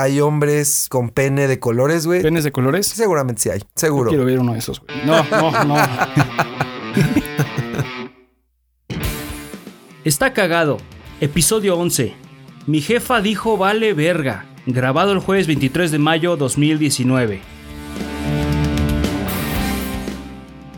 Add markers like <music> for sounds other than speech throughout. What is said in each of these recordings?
hay hombres con pene de colores, güey. ¿Penes de colores? Seguramente sí hay, seguro. Quiero ver uno de esos, güey. No, no, no. Está cagado. Episodio 11. Mi jefa dijo vale verga. Grabado el jueves 23 de mayo 2019.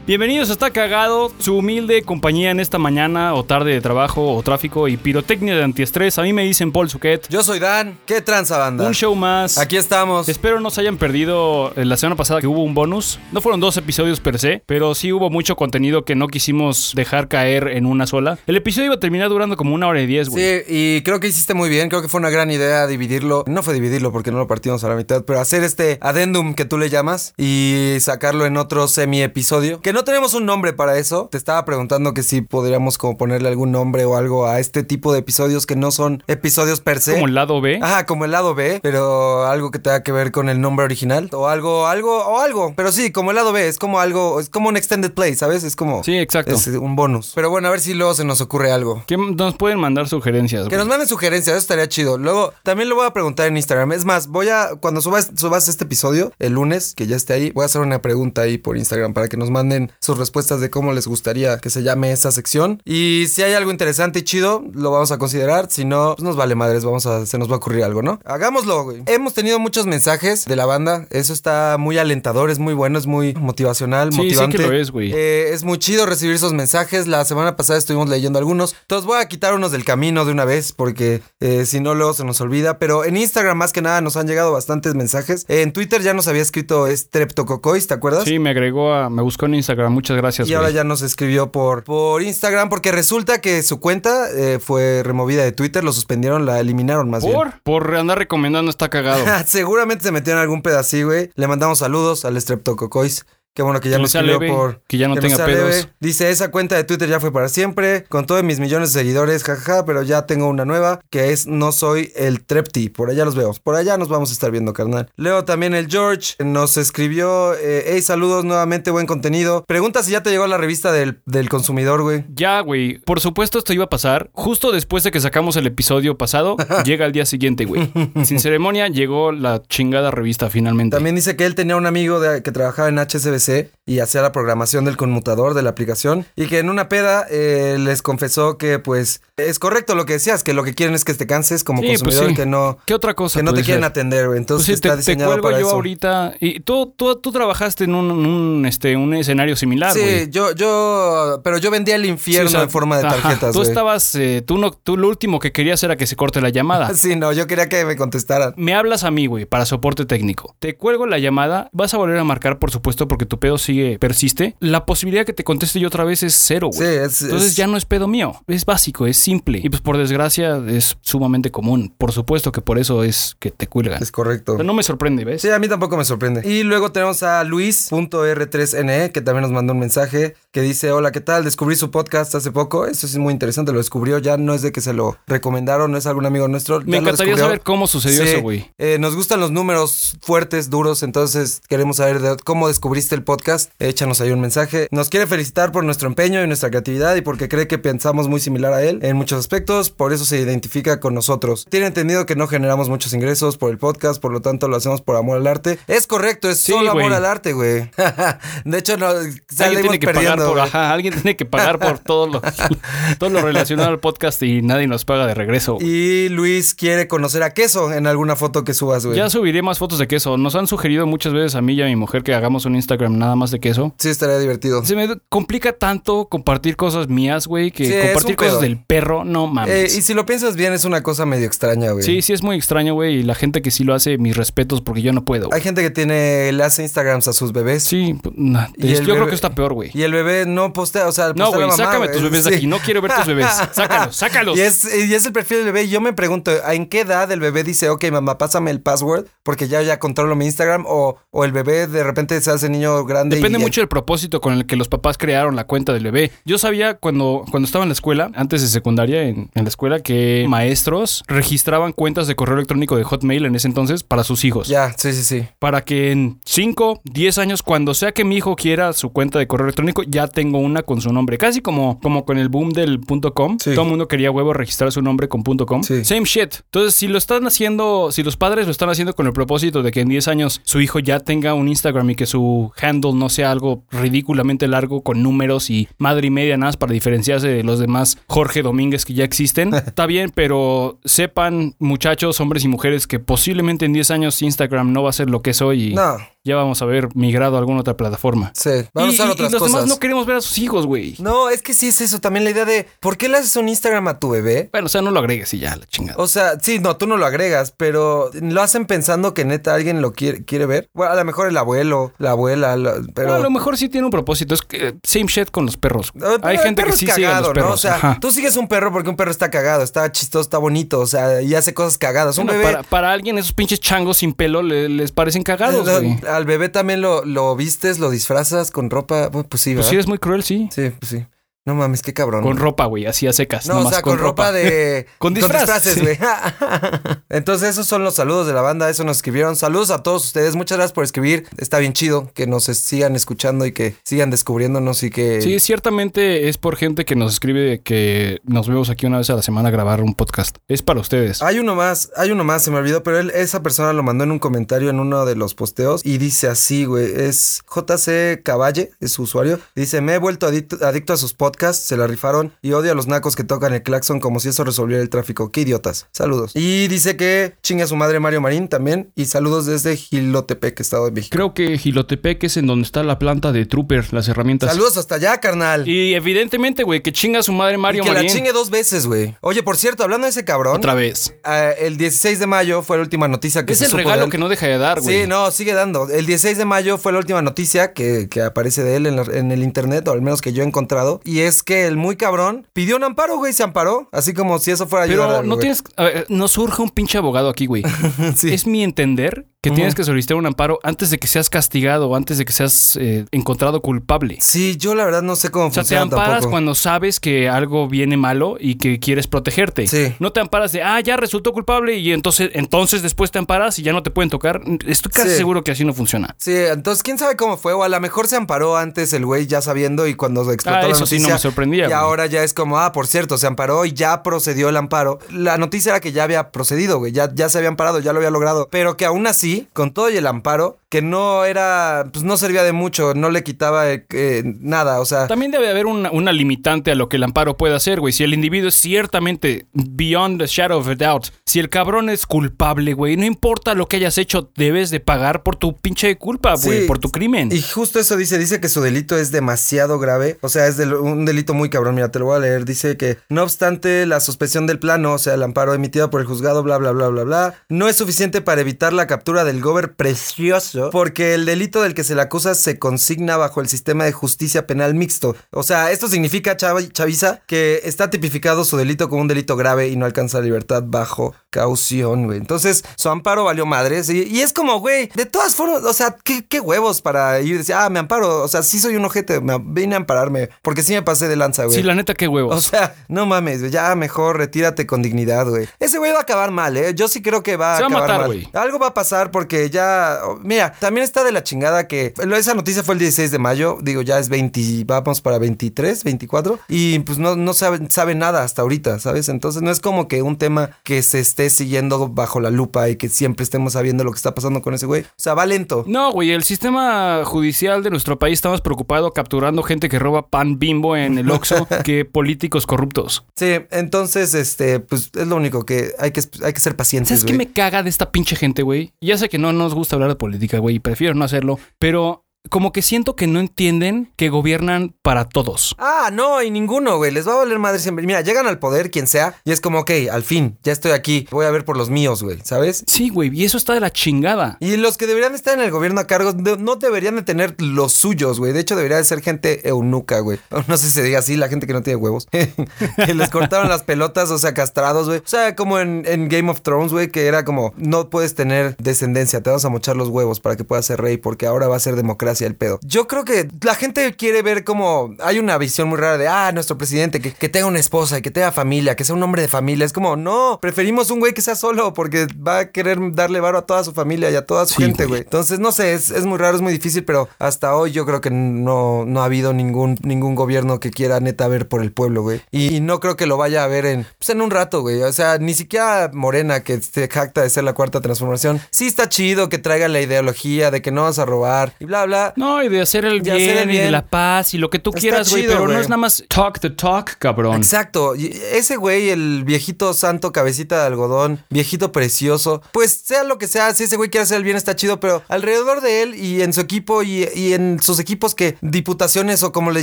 Bienvenidos a Está Cagado, su humilde compañía en esta mañana o tarde de trabajo o tráfico y pirotecnia de antiestrés. A mí me dicen Paul Suquet. Yo soy Dan. ¿Qué tranza, banda? Un show más. Aquí estamos. Espero no se hayan perdido eh, la semana pasada que hubo un bonus. No fueron dos episodios per se, pero sí hubo mucho contenido que no quisimos dejar caer en una sola. El episodio iba a terminar durando como una hora y diez, güey. Sí, y creo que hiciste muy bien. Creo que fue una gran idea dividirlo. No fue dividirlo porque no lo partimos a la mitad, pero hacer este adendum que tú le llamas y sacarlo en otro semi-episodio. Que no tenemos un nombre para eso. Te estaba preguntando que si podríamos como ponerle algún nombre o algo a este tipo de episodios que no son episodios per se. Como el lado B. Ajá, como el lado B, pero algo que tenga que ver con el nombre original o algo, algo o algo. Pero sí, como el lado B, es como algo, es como un extended play, ¿sabes? Es como Sí, exacto. es un bonus. Pero bueno, a ver si luego se nos ocurre algo. Que nos pueden mandar sugerencias. Que güey. nos manden sugerencias, eso estaría chido. Luego, también lo voy a preguntar en Instagram. Es más, voy a, cuando subas, subas este episodio, el lunes, que ya esté ahí, voy a hacer una pregunta ahí por Instagram para que nos manden sus respuestas de cómo les gustaría que se llame esta sección. Y si hay algo interesante y chido, lo vamos a considerar. Si no, pues nos vale madres, vamos a, se nos va a ocurrir algo, ¿no? Hagámoslo, güey. Hemos tenido muchos mensajes de la banda. Eso está muy alentador, es muy bueno, es muy motivacional, Sí, sí motivante. que lo es, güey. Eh, es muy chido recibir esos mensajes. La semana pasada estuvimos leyendo algunos. Entonces voy a quitar unos del camino de una vez porque eh, si no luego se nos olvida. Pero en Instagram más que nada nos han llegado bastantes mensajes. en Twitter ya nos había escrito Streptococois, ¿te acuerdas? Sí, me agregó a. Me buscó en Instagram. Muchas gracias, Y ahora güey. ya nos escribió por, por Instagram porque resulta que su cuenta eh, fue removida de Twitter, lo suspendieron, la eliminaron más bien. ¿Por? Por andar recomendando está cagado. <laughs> Seguramente se metió en algún pedacito, güey. Le mandamos saludos al Streptococois. Qué bueno que ya Que me no escribió leve, por... que ya no tenga sea pedos. leve. Dice, esa cuenta de Twitter ya fue para siempre, con todos mis millones de seguidores, jajaja, pero ya tengo una nueva, que es No Soy el Trepti. Por allá los veo. Por allá nos vamos a estar viendo, carnal. Leo también el George, nos escribió, eh, hey, saludos nuevamente, buen contenido. Pregunta si ya te llegó la revista del, del consumidor, güey. Ya, güey. Por supuesto esto iba a pasar. Justo después de que sacamos el episodio pasado, <laughs> llega el día siguiente, güey. Sin ceremonia llegó la chingada revista finalmente. También dice que él tenía un amigo de- que trabajaba en HSBC y hacía la programación del conmutador de la aplicación y que en una peda eh, les confesó que pues es correcto lo que decías, que lo que quieren es que te canses como Sí, pues consumidor, sí. que no ¿Qué otra cosa? que no te puede quieren ser? atender, güey. Pues Entonces sí, está te, te diseñado cuelgo para yo eso. ahorita. Y tú, tú, tú trabajaste en un, un, este, un escenario similar, Sí, güey. yo, yo, pero yo vendía el infierno o sea, en forma de ajá, tarjetas, Tú güey. estabas, eh, tú no, tú lo último que querías era que se corte la llamada. <laughs> Sí, no, yo quería que me contestaran. Me hablas a mí, güey, para soporte técnico. Te cuelgo la llamada, vas a volver a marcar, por supuesto, porque tu pedo sigue, persiste. La posibilidad que te conteste yo otra vez es cero, Sí, güey. es, Entonces es- ya no es pedo mío, es básico, es simple. Y pues por desgracia es sumamente común. Por supuesto que por eso es que te cuelgan. es correcto. Pero no me sorprende, ¿ves? Sí, a mí tampoco me sorprende. Y luego tenemos a Luis.r3ne, que también nos mandó un mensaje que dice, hola, ¿qué tal? Descubrí su podcast hace poco. Eso es muy interesante, lo descubrió. Ya no es de que se lo recomendaron, no es algún amigo nuestro. Me encantaría saber cómo sucedió Sí. eso, güey. Eh, nos gustan los números fuertes, duros, entonces queremos saber de cómo descubriste el podcast. Échanos ahí un mensaje. Nos quiere felicitar por nuestro empeño y nuestra creatividad y porque cree que pensamos muy similar a él en muchos aspectos, por eso se identifica con nosotros. Tiene entendido que no generamos muchos ingresos por el podcast, por lo tanto lo hacemos por amor al arte. Es correcto, es Sí, solo amor al arte, güey. <laughs> de hecho, no, salimos tiene que pagar por, ajá, alguien tiene que pagar por <laughs> todo lo, <laughs> todo lo relacionado al podcast y nadie nos paga de regreso. Y Luis quiere conocer a Queso en alguna foto que subas, güey. Ya subiré más fotos de queso. Nos han sugerido muchas veces a mí y a mi mujer que hagamos un Instagram nada más de queso. Sí, estaría divertido. Se me complica tanto compartir cosas mías, güey, que Sí, compartir cosas del perro, no Eh, mames. y si lo piensas bien, es una cosa medio extraña, güey. Sí, sí es muy extraño, güey, y la gente que sí lo hace, mis respetos porque yo no puedo. güey. Hay gente que tiene, le hace Instagrams a sus bebés. Sí, p- nah, Y yo creo que está peor, güey. Y el bebé no postea, o sea, No, postea güey, la mamá, sácame güey. tus bebés de aquí. No quiero ver tus bebés. <laughs> Sácalos, sácalos. Y es, y es el perfil del bebé. Y yo me pregunto, ¿en qué edad el bebé dice, ok, mamá, pásame el password? Porque ya, ya controlo mi Instagram. O, o el bebé de repente se hace niño grande Depende y- mucho del propósito con el que los papás crearon la cuenta del bebé. Yo sabía cuando, cuando estaba en la escuela, antes de secundaria, en, en la escuela, que maestros registraban cuentas de correo electrónico de Hotmail en ese entonces para sus hijos. Ya, sí, sí, sí. Para que en 5, 10 años, cuando sea que mi hijo quiera su cuenta de correo electrónico, ya tengo una con su nombre. Casi como, como con el boom del .com. Sí. Todo el mundo quería huevo registrar su nombre con .com. Sí. Same shit. Entonces, si lo están haciendo, si los padres lo están haciendo con el propósito de que en 10 años su hijo ya tenga un Instagram y que su handle no sea algo ridículamente largo con números y madre y media nada más para diferenciarse de los demás Jorge Domínguez que ya existen, <laughs> está bien, pero sepan, muchachos, hombres y mujeres, que posiblemente en 10 años Instagram no va a ser lo que es hoy y No, ya vamos a ver migrado a alguna otra plataforma. sí. Vamos y, a y- otras y los cosas. demás no queremos ver a sus hijos, güey. No, es que sí es eso. También la idea de ¿por qué le haces un Instagram a tu bebé? Bueno, o sea, no lo agregues y ya, la chingada. O sea, sí, no, tú no lo agregas, pero lo hacen pensando que neta alguien lo quiere, quiere ver. Bueno, a lo mejor el abuelo, la abuela, la- pero. a lo mejor sí tiene un propósito. Es que eh, same shit con los perros. Eh, pero Hay gente que sí sigue a los cagado, perros. ¿no? O sea, Ajá. tú sigues un perro porque un perro está cagado, está chistoso, está bonito, o sea, y hace cosas cagadas. Un Bueno, bebé. para, para alguien, esos pinches changos sin pelo le- les parecen cagados, eh, güey. Al bebé también lo, lo vistes, lo disfrazas con ropa. Bueno, pues sí, Pues ¿verdad? sí, es muy cruel, sí. Sí, pues sí. No mames, qué cabrón. Con ropa, güey, así a secas. No, o sea, con, ropa, de. <laughs> Con disfraz, disfraces, sí. güey. <laughs> <laughs> Entonces, esos son los saludos de la banda. Eso nos escribieron. Saludos a todos ustedes. Muchas gracias por escribir. Está bien chido que nos sigan escuchando y que sigan descubriéndonos y que. Sí, ciertamente es por gente que nos escribe que nos vemos aquí una vez a la semana a grabar un podcast. Es para ustedes. Hay uno más, hay uno más, se me olvidó, pero él, esa persona lo mandó en un comentario en uno de los posteos y dice así, güey, es JC Caballe, es su usuario. Dice, me he vuelto adicto, adicto a sus podcasts, se la rifaron y odio a los nacos que tocan el claxon como si eso resolviera el tráfico. Qué idiotas. Saludos. Y dice que chingue a su madre Mario Marín también y saludos desde Gilotepec, Estado de México. Creo que Gilotepec es en donde está la planta de Trooper, las herramientas. Saludos hasta allá, carnal. Y, Y evidentemente, güey, que chinga a su madre Mario que la chingue dos veces, güey. Oye, por cierto, hablando de ese cabrón, Otra vez. eh, el 16 de mayo fue la última noticia que Es se el supo de regalo él. que no deja de dar, güey. Sí, no, sigue dando. El 16 de mayo fue la última noticia que, que aparece de él en, la- en el internet, o al menos que yo he encontrado. Y es que el muy cabrón pidió un amparo, güey, se amparó. Así como si eso fuera ayudar Pero no güey. tienes. a ver, no surge un pinche abogado aquí, güey. <laughs> Sí. Es mi entender que tienes que solicitar un amparo antes de que seas castigado o antes de que seas eh, encontrado culpable. Sí, yo la verdad no sé cómo O sea, te amparas tampoco. cuando sabes que algo viene malo y que quieres protegerte. Sí. No te amparas de, ah, ya resultó culpable y entonces, entonces después te amparas y ya no te pueden tocar. Estoy casi Sí. seguro que así no funciona. Sí, entonces quién sabe cómo fue, o a lo mejor se amparó antes el güey ya sabiendo y cuando explotó Ah, la eso sí no me sorprendía, Y güey. ahora ya es como, ah, por cierto, se amparó y ya procedió el amparo. La noticia era que ya había procedido, güey, ya, ya se había amparado, ya lo había logrado. Pero que aún así, con todo y el amparo, que no era, pues no servía de mucho, no le quitaba eh, nada, o sea. También debe haber una, una limitante a lo que el amparo puede hacer, güey. Si el individuo es ciertamente beyond the shadow of a doubt, si el cabrón es culpable, güey, no importa lo que hayas hecho, debes de pagar por tu pinche culpa, güey, Sí. por tu crimen. Y justo eso dice, dice que su delito es demasiado grave, o sea, es un delito muy cabrón, mira, te lo voy a leer, dice que no obstante la suspensión del plano, o sea, el amparo emitido por el juzgado, bla, bla, bla, bla, bla, no es suficiente para evitar la captura del gober precioso, porque el delito del que se le acusa se consigna bajo el sistema de justicia penal mixto, o sea, esto significa, Chavi- Chaviza, que está tipificado su delito como un delito grave y no alcanza libertad bajo caución, güey. Entonces, su amparo valió madres y, y es como, güey, de todas formas, o sea, ¿qué, qué huevos para ir y decir, ah, me amparo, o sea, sí soy un ojete, me vine a ampararme, porque sí me pasé de lanza, güey. Sí, la neta, qué huevos. O sea, no mames, güey, ya mejor retírate con dignidad, güey. Ese güey va a acabar mal, ¿eh? Yo sí creo que va a Se va a acabar matar, mal. güey. Algo va a pasar porque ya... Mira, también está de la chingada que... Esa noticia fue el 16 de mayo, digo, ya es 20... Vamos para 23, 24. Y pues no, no sabe, sabe nada hasta ahorita, ¿sabes? Entonces no es como que un tema que se esté siguiendo bajo la lupa y que siempre estemos sabiendo lo que está pasando con ese güey. O sea, va lento. No, güey, el sistema judicial de nuestro país está más preocupado capturando gente que roba pan bimbo en el Oxxo <laughs> que políticos corruptos. Sí, entonces, este, pues es lo único que hay que, hay que ser pacientes, ¿Sabes qué me caga de esta pinche gente, güey? Ya sé que no nos gusta hablar de política, güey, y prefiero no hacerlo, pero como que siento que no entienden que gobiernan para todos. Ah, no, y ninguno, güey. Les va a valer madre siempre. Mira, llegan al poder, quien sea, y es como, ok, al fin, ya estoy aquí. Voy a ver por los míos, güey, ¿sabes? Sí, güey, y eso está de la chingada. Y los que deberían estar en el gobierno a cargo no deberían de tener los suyos, güey. De hecho, debería de ser gente eunuca, güey. <laughs> No sé si se diga así, la gente que no tiene huevos. <laughs> que les cortaron las pelotas, o sea, castrados, güey. O sea, como en, en Game of Thrones, güey, que era como, no puedes tener descendencia, te vamos a mochar los huevos para que puedas ser rey, porque ahora va a ser democracia meritocracia el pedo. Yo creo que la gente quiere ver como hay una visión muy rara de, ah, nuestro presidente, que, que tenga una esposa y que tenga familia, que sea un hombre de familia. Es como, no, preferimos un güey que sea solo porque va a querer darle varo a toda su familia y a toda su Sí, gente, güey. güey. Entonces, no sé, es, es muy raro, es muy difícil, pero hasta hoy yo creo que no, no ha habido ningún, ningún gobierno que quiera neta ver por el pueblo, güey. Y, no creo que lo vaya a ver en, pues, en un rato, güey. O sea, ni siquiera Morena, que se jacta de ser la cuarta transformación. Sí está chido que traiga la ideología de que no vas a robar y bla, bla. No, y de hacer el, De bien, hacer el y de la paz y lo que tú Está quieras, güey. Pero no es nada más talk the talk, cabrón. Exacto. Y ese güey, el viejito santo cabecita de algodón, viejito precioso, pues sea lo que sea, si ese güey quiere hacer el bien está chido, pero alrededor de él y en su equipo y, y en sus equipos que diputaciones o como le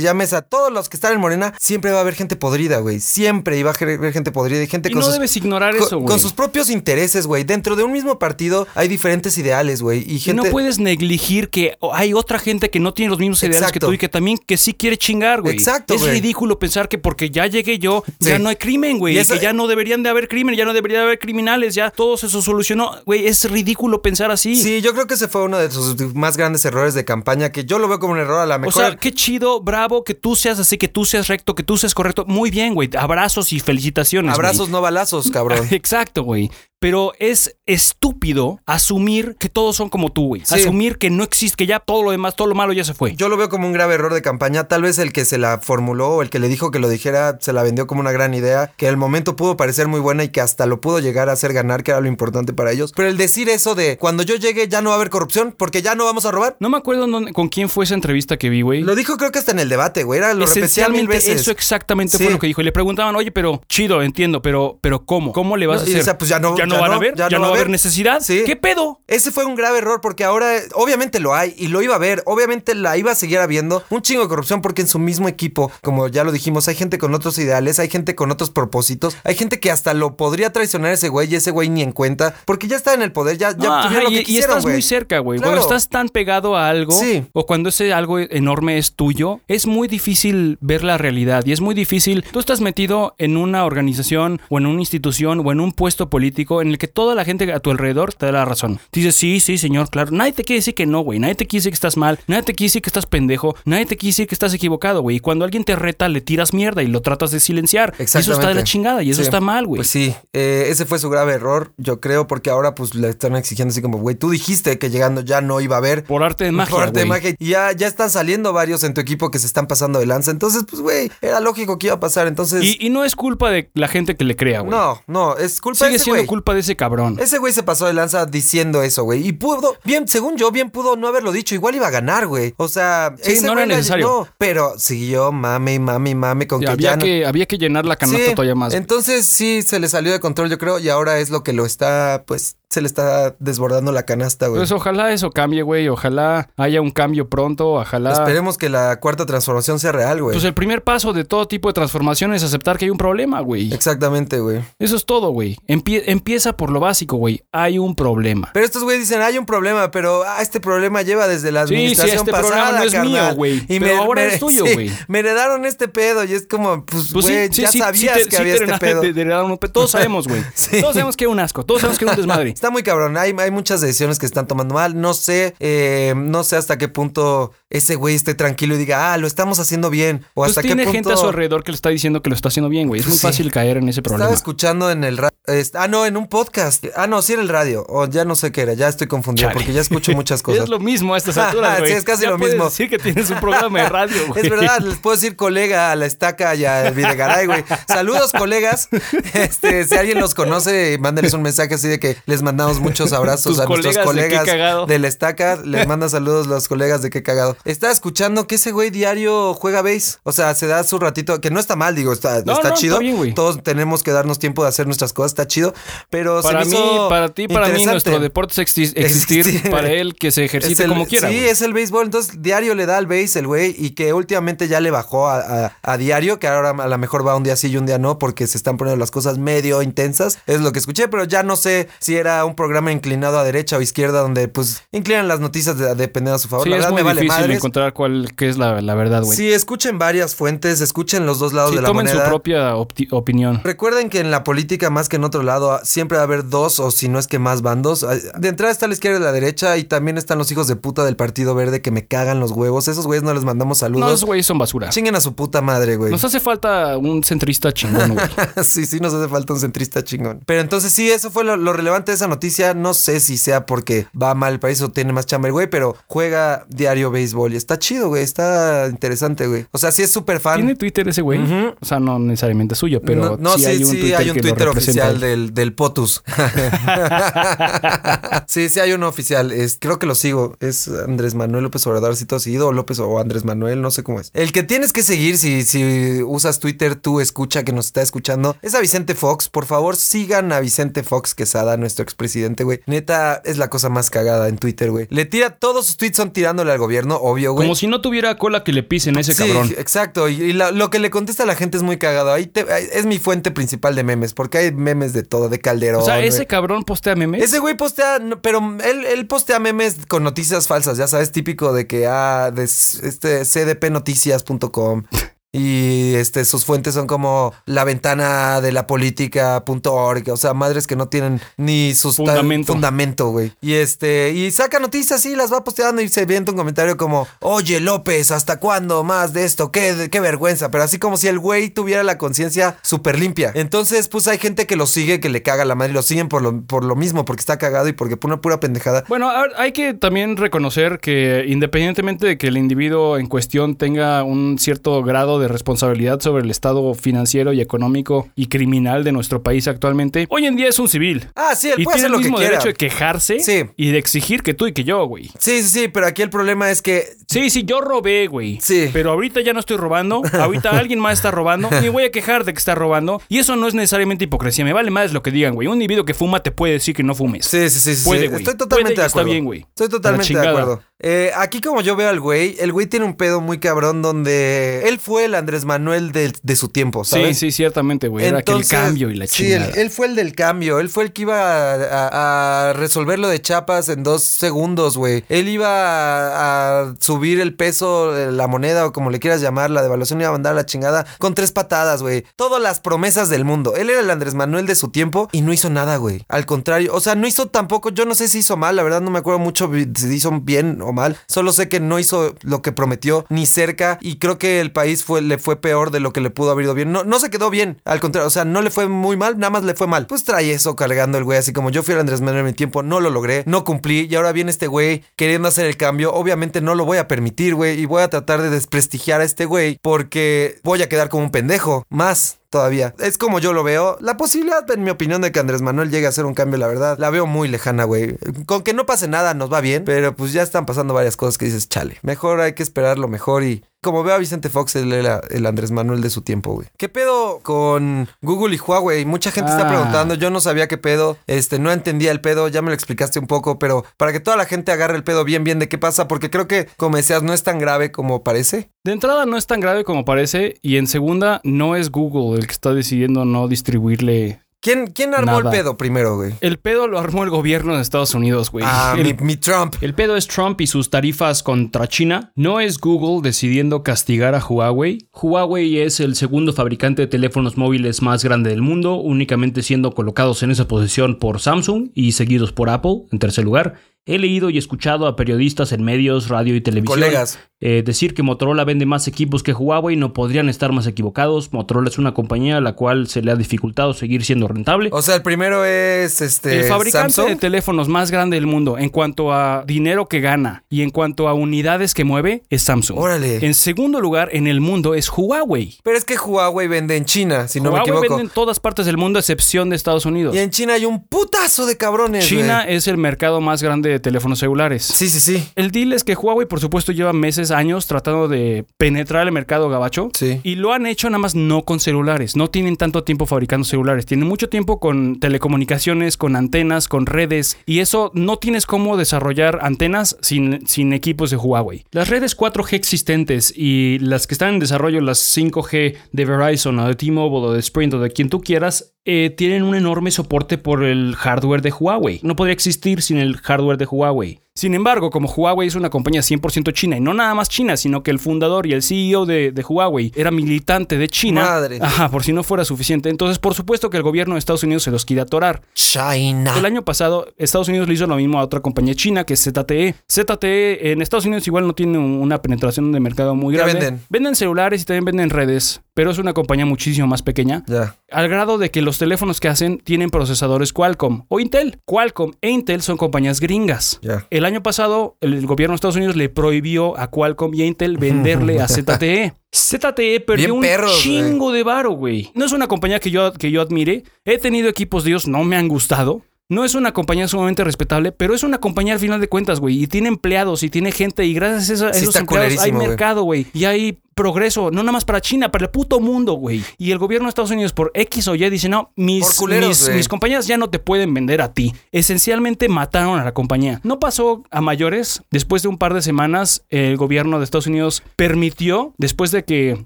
llames a todos los que están en Morena, siempre va a haber gente podrida, güey. Siempre iba a haber gente podrida y gente Y con no sus... debes ignorar con- eso, güey. Con sus propios intereses, güey. Dentro de un mismo partido hay diferentes ideales, güey. Y no puedes negligir que hay otra gente que no tiene los mismos ideales que Exacto. tú y que también que sí quiere chingar, güey. Exacto, Es güey. ridículo pensar que porque ya llegué yo, Sí. ya no hay crimen, güey. Y eso- que ya no deberían de haber crimen, ya no debería de haber criminales, ya todo se solucionó. Güey, es ridículo pensar así. Sí, yo creo que ese fue uno de sus más grandes errores de campaña, que yo lo veo como un error a la O mejor. sea, qué chido, bravo, que tú seas así, que tú seas recto, que tú seas correcto. Muy bien, güey. Abrazos y felicitaciones. güey. Abrazos, no balazos, cabrón. <laughs> Exacto, güey. Pero es estúpido asumir que todos son como tú, güey. Sí. Asumir que no existe, que ya todo lo demás, todo lo malo ya se fue. Yo lo veo como un grave error de campaña. Tal vez el que se la formuló o el que le dijo que lo dijera se la vendió como una gran idea, que el momento pudo parecer muy buena y que hasta lo pudo llegar a hacer ganar, que era lo importante para ellos. Pero el decir eso de cuando yo llegue ya no va a haber corrupción porque ya no vamos a robar. No me acuerdo dónde- con quién fue esa entrevista que vi, güey. Lo dijo creo que hasta en el debate, güey. Era lo mil Esencialmente veces. eso exactamente Sí. fue lo que dijo. Y le preguntaban, oye, pero chido, entiendo, pero, pero ¿cómo? ¿Cómo le vas No, a hacer? o sea, pues ya no- ¿Ya no ya van a no, ver? ¿Ya, no va a haber necesidad? Sí. ¿Qué pedo? Ese fue un grave error porque ahora obviamente lo hay y lo iba a ver, obviamente la iba a seguir habiendo un chingo de corrupción porque en su mismo equipo, como ya lo dijimos, hay gente con otros ideales, hay gente con otros propósitos, hay gente que hasta lo podría traicionar ese güey y ese güey ni en cuenta porque ya está en el poder, ya, ya ajá, lo y, que y quisieron, estás güey. muy cerca, güey. Claro. Cuando estás tan pegado a algo, Sí. o cuando ese algo enorme es tuyo, es muy difícil ver la realidad. Y es muy difícil. Tú estás metido en una organización, o en una institución, o en un puesto político en el que toda la gente a tu alrededor te da la razón. Dices, sí, sí, señor, claro. Nadie te quiere decir que no, güey. Nadie te quiere decir que estás mal. Nadie te quiere decir que estás pendejo. Nadie te quiere decir que estás equivocado, güey. Y cuando alguien te reta, le tiras mierda y lo tratas de silenciar. Y eso está de la Exactamente. chingada y eso Sí. está mal, güey. Pues sí, eh, ese fue su grave error, yo creo, porque ahora pues le están exigiendo así como, güey, tú dijiste que llegando ya no iba a haber. Por arte de magia, Por arte de magia. Y ya, ya están saliendo varios en tu equipo que se están pasando de lanza. Entonces, pues, güey, era lógico que iba a pasar. Entonces, Y, y no es culpa de la gente que le crea, güey. no, no, es culpa de ese siendo culpa de ese cabrón. Ese güey se pasó de lanza diciendo eso, güey. Y pudo, bien, según yo, bien pudo no haberlo dicho. Igual iba a ganar, güey. O sea, Sí, ese no era necesario. no, pero siguió mame, mame, mame con que había, ya no- que, había que llenar la canasta Sí, todavía más. güey. Entonces sí se le salió de control, yo creo, y ahora es lo que lo está, pues, se le está desbordando la canasta, güey. Pues ojalá eso cambie, güey. Ojalá haya un cambio pronto. Ojalá. Esperemos que la cuarta transformación sea real, güey. Pues el primer paso de todo tipo de transformación es aceptar que hay un problema, güey. Exactamente, güey. Eso es todo, güey. Empie- empieza por lo básico, güey. Hay un problema. Pero estos güeyes dicen, hay un problema, pero ah, este problema lleva desde la Sí, sí, administración este pasada, problema no es carnal. mío, güey, pero ahora es tuyo, <laughs> sí, güey. Me heredaron este pedo y es como, pues, Pues güey, ya sabías te- que había te este pedo. te heredaron Todos sabemos, güey. <laughs> Todos sabemos que es un asco. Todos sabemos que es un desmadre. <laughs> Está muy cabrón. Hay, hay muchas decisiones que están tomando mal. No sé, eh, no sé hasta qué punto ese güey esté tranquilo y diga, ah, lo estamos haciendo bien. O Pues hasta tiene qué punto. gente a su alrededor que le está diciendo que lo está haciendo bien, güey. Es muy sí. fácil caer en ese Estaba problema. escuchando en el radio. Ah, no, en un podcast. Ah, no, sí era el radio. O ya no sé qué era. Ya estoy confundido Chale. porque ya escucho muchas <laughs> cosas. Es lo mismo a estas <laughs> alturas, güey. Sí, es casi Ya lo puedes mismo. decir que tienes un programa de radio, <laughs> güey. Es verdad, les puedo decir colega a la estaca y al Videgaray, güey. Saludos, colegas. Este, si alguien los conoce, mándenles un mensaje así de que les mandamos muchos abrazos a nuestros colegas de de la estaca. Les manda saludos los colegas de qué cagado. Estaba escuchando que ese güey diario juega base. O sea, se da su ratito, que no está mal, digo, está, No, está no, chido. está bien, güey. Todos tenemos que darnos tiempo de hacer nuestras cosas, está chido. Pero Para se mí, hizo para ti, para mí, nuestro deporte es exi- existir. Existir. Para él, que se ejercite el- como quiera. Sí, es el béisbol. Entonces, diario le da al béis el güey. Y que últimamente ya le bajó a, a- a diario. Que ahora a lo mejor va un día sí y un día no. Porque se están poniendo las cosas medio intensas. Es lo que escuché. Pero ya no sé si era sea un programa inclinado a derecha o izquierda donde pues inclinan las noticias de, dependiendo a su favor. Sí, la es muy me vale difícil madres. encontrar cuál qué es la, la verdad, güey. Sí, escuchen varias fuentes, escuchen los dos lados Sí, de la tomen moneda. su propia opinión. Recuerden que en la política, más que en otro lado, siempre va a haber dos o si no es que más bandos. De entrada está la izquierda y la derecha y también están los hijos de puta del Partido Verde que me cagan los huevos. Esos güeyes no les mandamos No, saludos. esos güeyes son basura. Chinguen a su puta madre, güey. Nos hace falta un centrista chingón, güey. <laughs> sí, sí, nos hace falta un centrista chingón. Pero entonces sí, eso fue lo, lo relevante de esa noticia. No sé si sea porque va mal el país o tiene más chamba el güey, pero juega diario béisbol y está chido, güey. Está interesante, güey. O sea, sí es súper fan. ¿Tiene Twitter ese güey? O sea, no necesariamente suyo, pero no, no, sí, sí, hay un sí, Twitter, hay un que oficial del, del POTUS. <laughs> <laughs> sí, sí hay uno oficial. Es, creo que lo sigo. Es Andrés Manuel López Obrador, si todo seguido, o López o Andrés Manuel, no sé cómo es. El que tienes que seguir si, si usas Twitter, tú escucha que nos está escuchando, es a Vicente Fox. Por favor, sigan a Vicente Fox Quesada, nuestro expresidente, güey. Neta, es la cosa más cagada en Twitter, güey. Le tira, todos sus tweets son tirándole al gobierno, obvio, güey. Como si no tuviera cola que le pisen a ese Sí, cabrón. exacto. Y, y la- lo que le contesta a la gente es muy cagado. Ahí te- es mi fuente principal de memes, porque hay memes de todo, de Calderón. O sea, ese cabrón postea memes. Ese güey postea, pero él, él postea memes con noticias falsas, ya sabes, típico de que, ah, de este cdpnoticias.com. <laughs> Y este, sus fuentes son como la ventana de la política.org, o sea, madres que no tienen ni sus Fundamento. fundamento, güey. Y este, y saca noticias y las va posteando y se viene un comentario como, oye López, ¿hasta cuándo más de esto? Qué, qué vergüenza, pero así como si el güey tuviera la conciencia súper limpia. Entonces, pues hay gente que lo sigue, que le caga la madre y lo siguen por lo, por lo mismo, porque está cagado y porque pone pura pendejada. Bueno, hay que también reconocer que independientemente de que el individuo en cuestión tenga un cierto grado de responsabilidad sobre el estado financiero y económico y criminal de nuestro país actualmente, hoy en día es un civil. Ah, sí, él Y puede tiene hacer el lo que mismo quiera. derecho de quejarse Sí. y de exigir que tú y que yo, güey. Sí, sí, sí, pero aquí el problema es que Sí, sí, yo robé, güey. Sí. Pero ahorita ya no estoy robando. Ahorita <laughs> alguien más está robando. Me voy a quejar de que está robando. Y eso no es necesariamente hipocresía. Me vale más lo que digan, güey. Un individuo que fuma te puede decir que no fumes. Sí, sí, sí, sí. Puede, sí. güey. Estoy totalmente Puede y de está acuerdo. bien, güey. Estoy totalmente de chingada. acuerdo. Eh, aquí como yo veo al güey, el güey tiene un pedo muy cabrón donde él fue el Andrés Manuel de, de su tiempo, Sí, ¿sabes? sí, ciertamente, güey. Era que el cambio y la sí, chingada. él, él fue el del cambio. Él fue el que iba a, a- a resolver lo de Chapas en dos segundos, güey. Él iba a, a subir el peso, la moneda o como le quieras llamar, la devaluación iba a mandar a la chingada con tres patadas, güey. Todas las promesas del mundo. Él era el Andrés Manuel de su tiempo y no hizo nada, güey. Al contrario, o sea, no hizo tampoco, yo no sé si hizo mal, la verdad no me acuerdo mucho si hizo bien mal. Solo sé que no hizo lo que prometió ni cerca y creo que el país fue, le fue peor de lo que le pudo haber ido bien. No, no se quedó bien, al contrario, o sea, no le fue muy mal, nada más le fue mal. Pues trae eso cargando el güey, así como yo fui el Andrés Manuel en mi tiempo, no lo logré, no cumplí y ahora viene este güey queriendo hacer el cambio. Obviamente no lo voy a permitir, güey, y voy a tratar de desprestigiar a este güey porque voy a quedar como un pendejo. Más todavía. Es como yo lo veo. La posibilidad, en mi opinión, de que Andrés Manuel llegue a hacer un cambio, la verdad, la veo muy lejana, güey. Con que no pase nada nos va bien, pero pues ya están pasando varias cosas que dices, chale. Mejor hay que esperar lo mejor y... Como veo a Vicente Fox, él era el Andrés Manuel de su tiempo, güey. ¿Qué pedo con Google y Huawei? Mucha gente está Ah. preguntando, yo no sabía qué pedo, este, no entendía el pedo, ya me lo explicaste un poco, pero para que toda la gente agarre el pedo bien, bien de qué pasa, porque creo que, como decías, no es tan grave como parece. De entrada no es tan grave como parece. Y en segunda, no es Google el que está decidiendo no distribuirle. ¿Quién, quién armó Nada. el pedo primero, güey? El pedo lo armó el gobierno de Estados Unidos, güey. Ah, El- mi, mi Trump. El pedo es Trump y sus tarifas contra China. No es Google decidiendo castigar a Huawei. Huawei es el segundo fabricante de teléfonos móviles más grande del mundo, únicamente siendo colocados en esa posición por Samsung y seguidos por Apple en tercer lugar. He leído y escuchado a periodistas en medios, radio y televisión Colegas. eh, decir que Motorola vende más equipos que Huawei. No podrían estar más equivocados. Motorola es una compañía a la cual se le ha dificultado seguir siendo rentable. O sea, el primero es este. El fabricante Samsung. de teléfonos más grande del mundo en cuanto a dinero que gana y en cuanto a unidades que mueve es Samsung. Órale. En segundo lugar en el mundo es Huawei. Pero es que Huawei vende en China, si no Huawei me equivoco. vende en todas partes del mundo excepción de Estados Unidos. Y en China hay un putazo de cabrones. China es el mercado más grande de teléfonos celulares. Sí, sí, sí. El deal es que Huawei, por supuesto, lleva meses, años tratando de penetrar el mercado gabacho. Sí. Y lo han hecho nada más no con celulares. No tienen tanto tiempo fabricando celulares. Tienen mucho tiempo con telecomunicaciones, con antenas, con redes. Y eso no tienes cómo desarrollar antenas sin, sin equipos de Huawei. Las redes 4G existentes y las que están en desarrollo, las 5G de Verizon o de T-Mobile o de Sprint o de quien tú quieras, eh, tienen un enorme soporte por el hardware de Huawei. No podría existir sin el hardware de Huawei. Sin embargo, como Huawei es una compañía 100% china, y no nada más china, sino que el fundador y el CEO de, de, Huawei era militante de China. Madre. Ajá, por si no fuera suficiente. Entonces, por supuesto que el gobierno de Estados Unidos se los quiere atorar. China. El año pasado, Estados Unidos le hizo lo mismo a otra compañía china que es ZTE. ZTE en Estados Unidos igual no tiene una penetración de mercado muy ¿Qué grande. venden? Venden celulares y también venden redes, pero es una compañía muchísimo más pequeña. Ya. Al grado de que los teléfonos que hacen tienen procesadores Qualcomm o Intel. Qualcomm e Intel son compañías gringas. Ya. El año pasado, el gobierno de Estados Unidos le prohibió a Qualcomm y a Intel venderle a <laughs> ZTE. ZTE perdió Bien un chingo de varo, güey. No es una compañía que yo, que yo admire. He tenido equipos de ellos, no me han gustado. No es una compañía sumamente respetable, pero es una compañía al final de cuentas, güey. Y tiene empleados y tiene gente. Y gracias a eso- a Sí esos empleados hay mercado, güey. Y hay progreso, no nada más para China, para el puto mundo, güey. Y el gobierno de Estados Unidos por X o Y dice, no, mis, culeros, mis, mis compañías ya no te pueden vender a ti. Esencialmente mataron a la compañía. No pasó a mayores. Después de un par de semanas, el gobierno de Estados Unidos permitió, después de que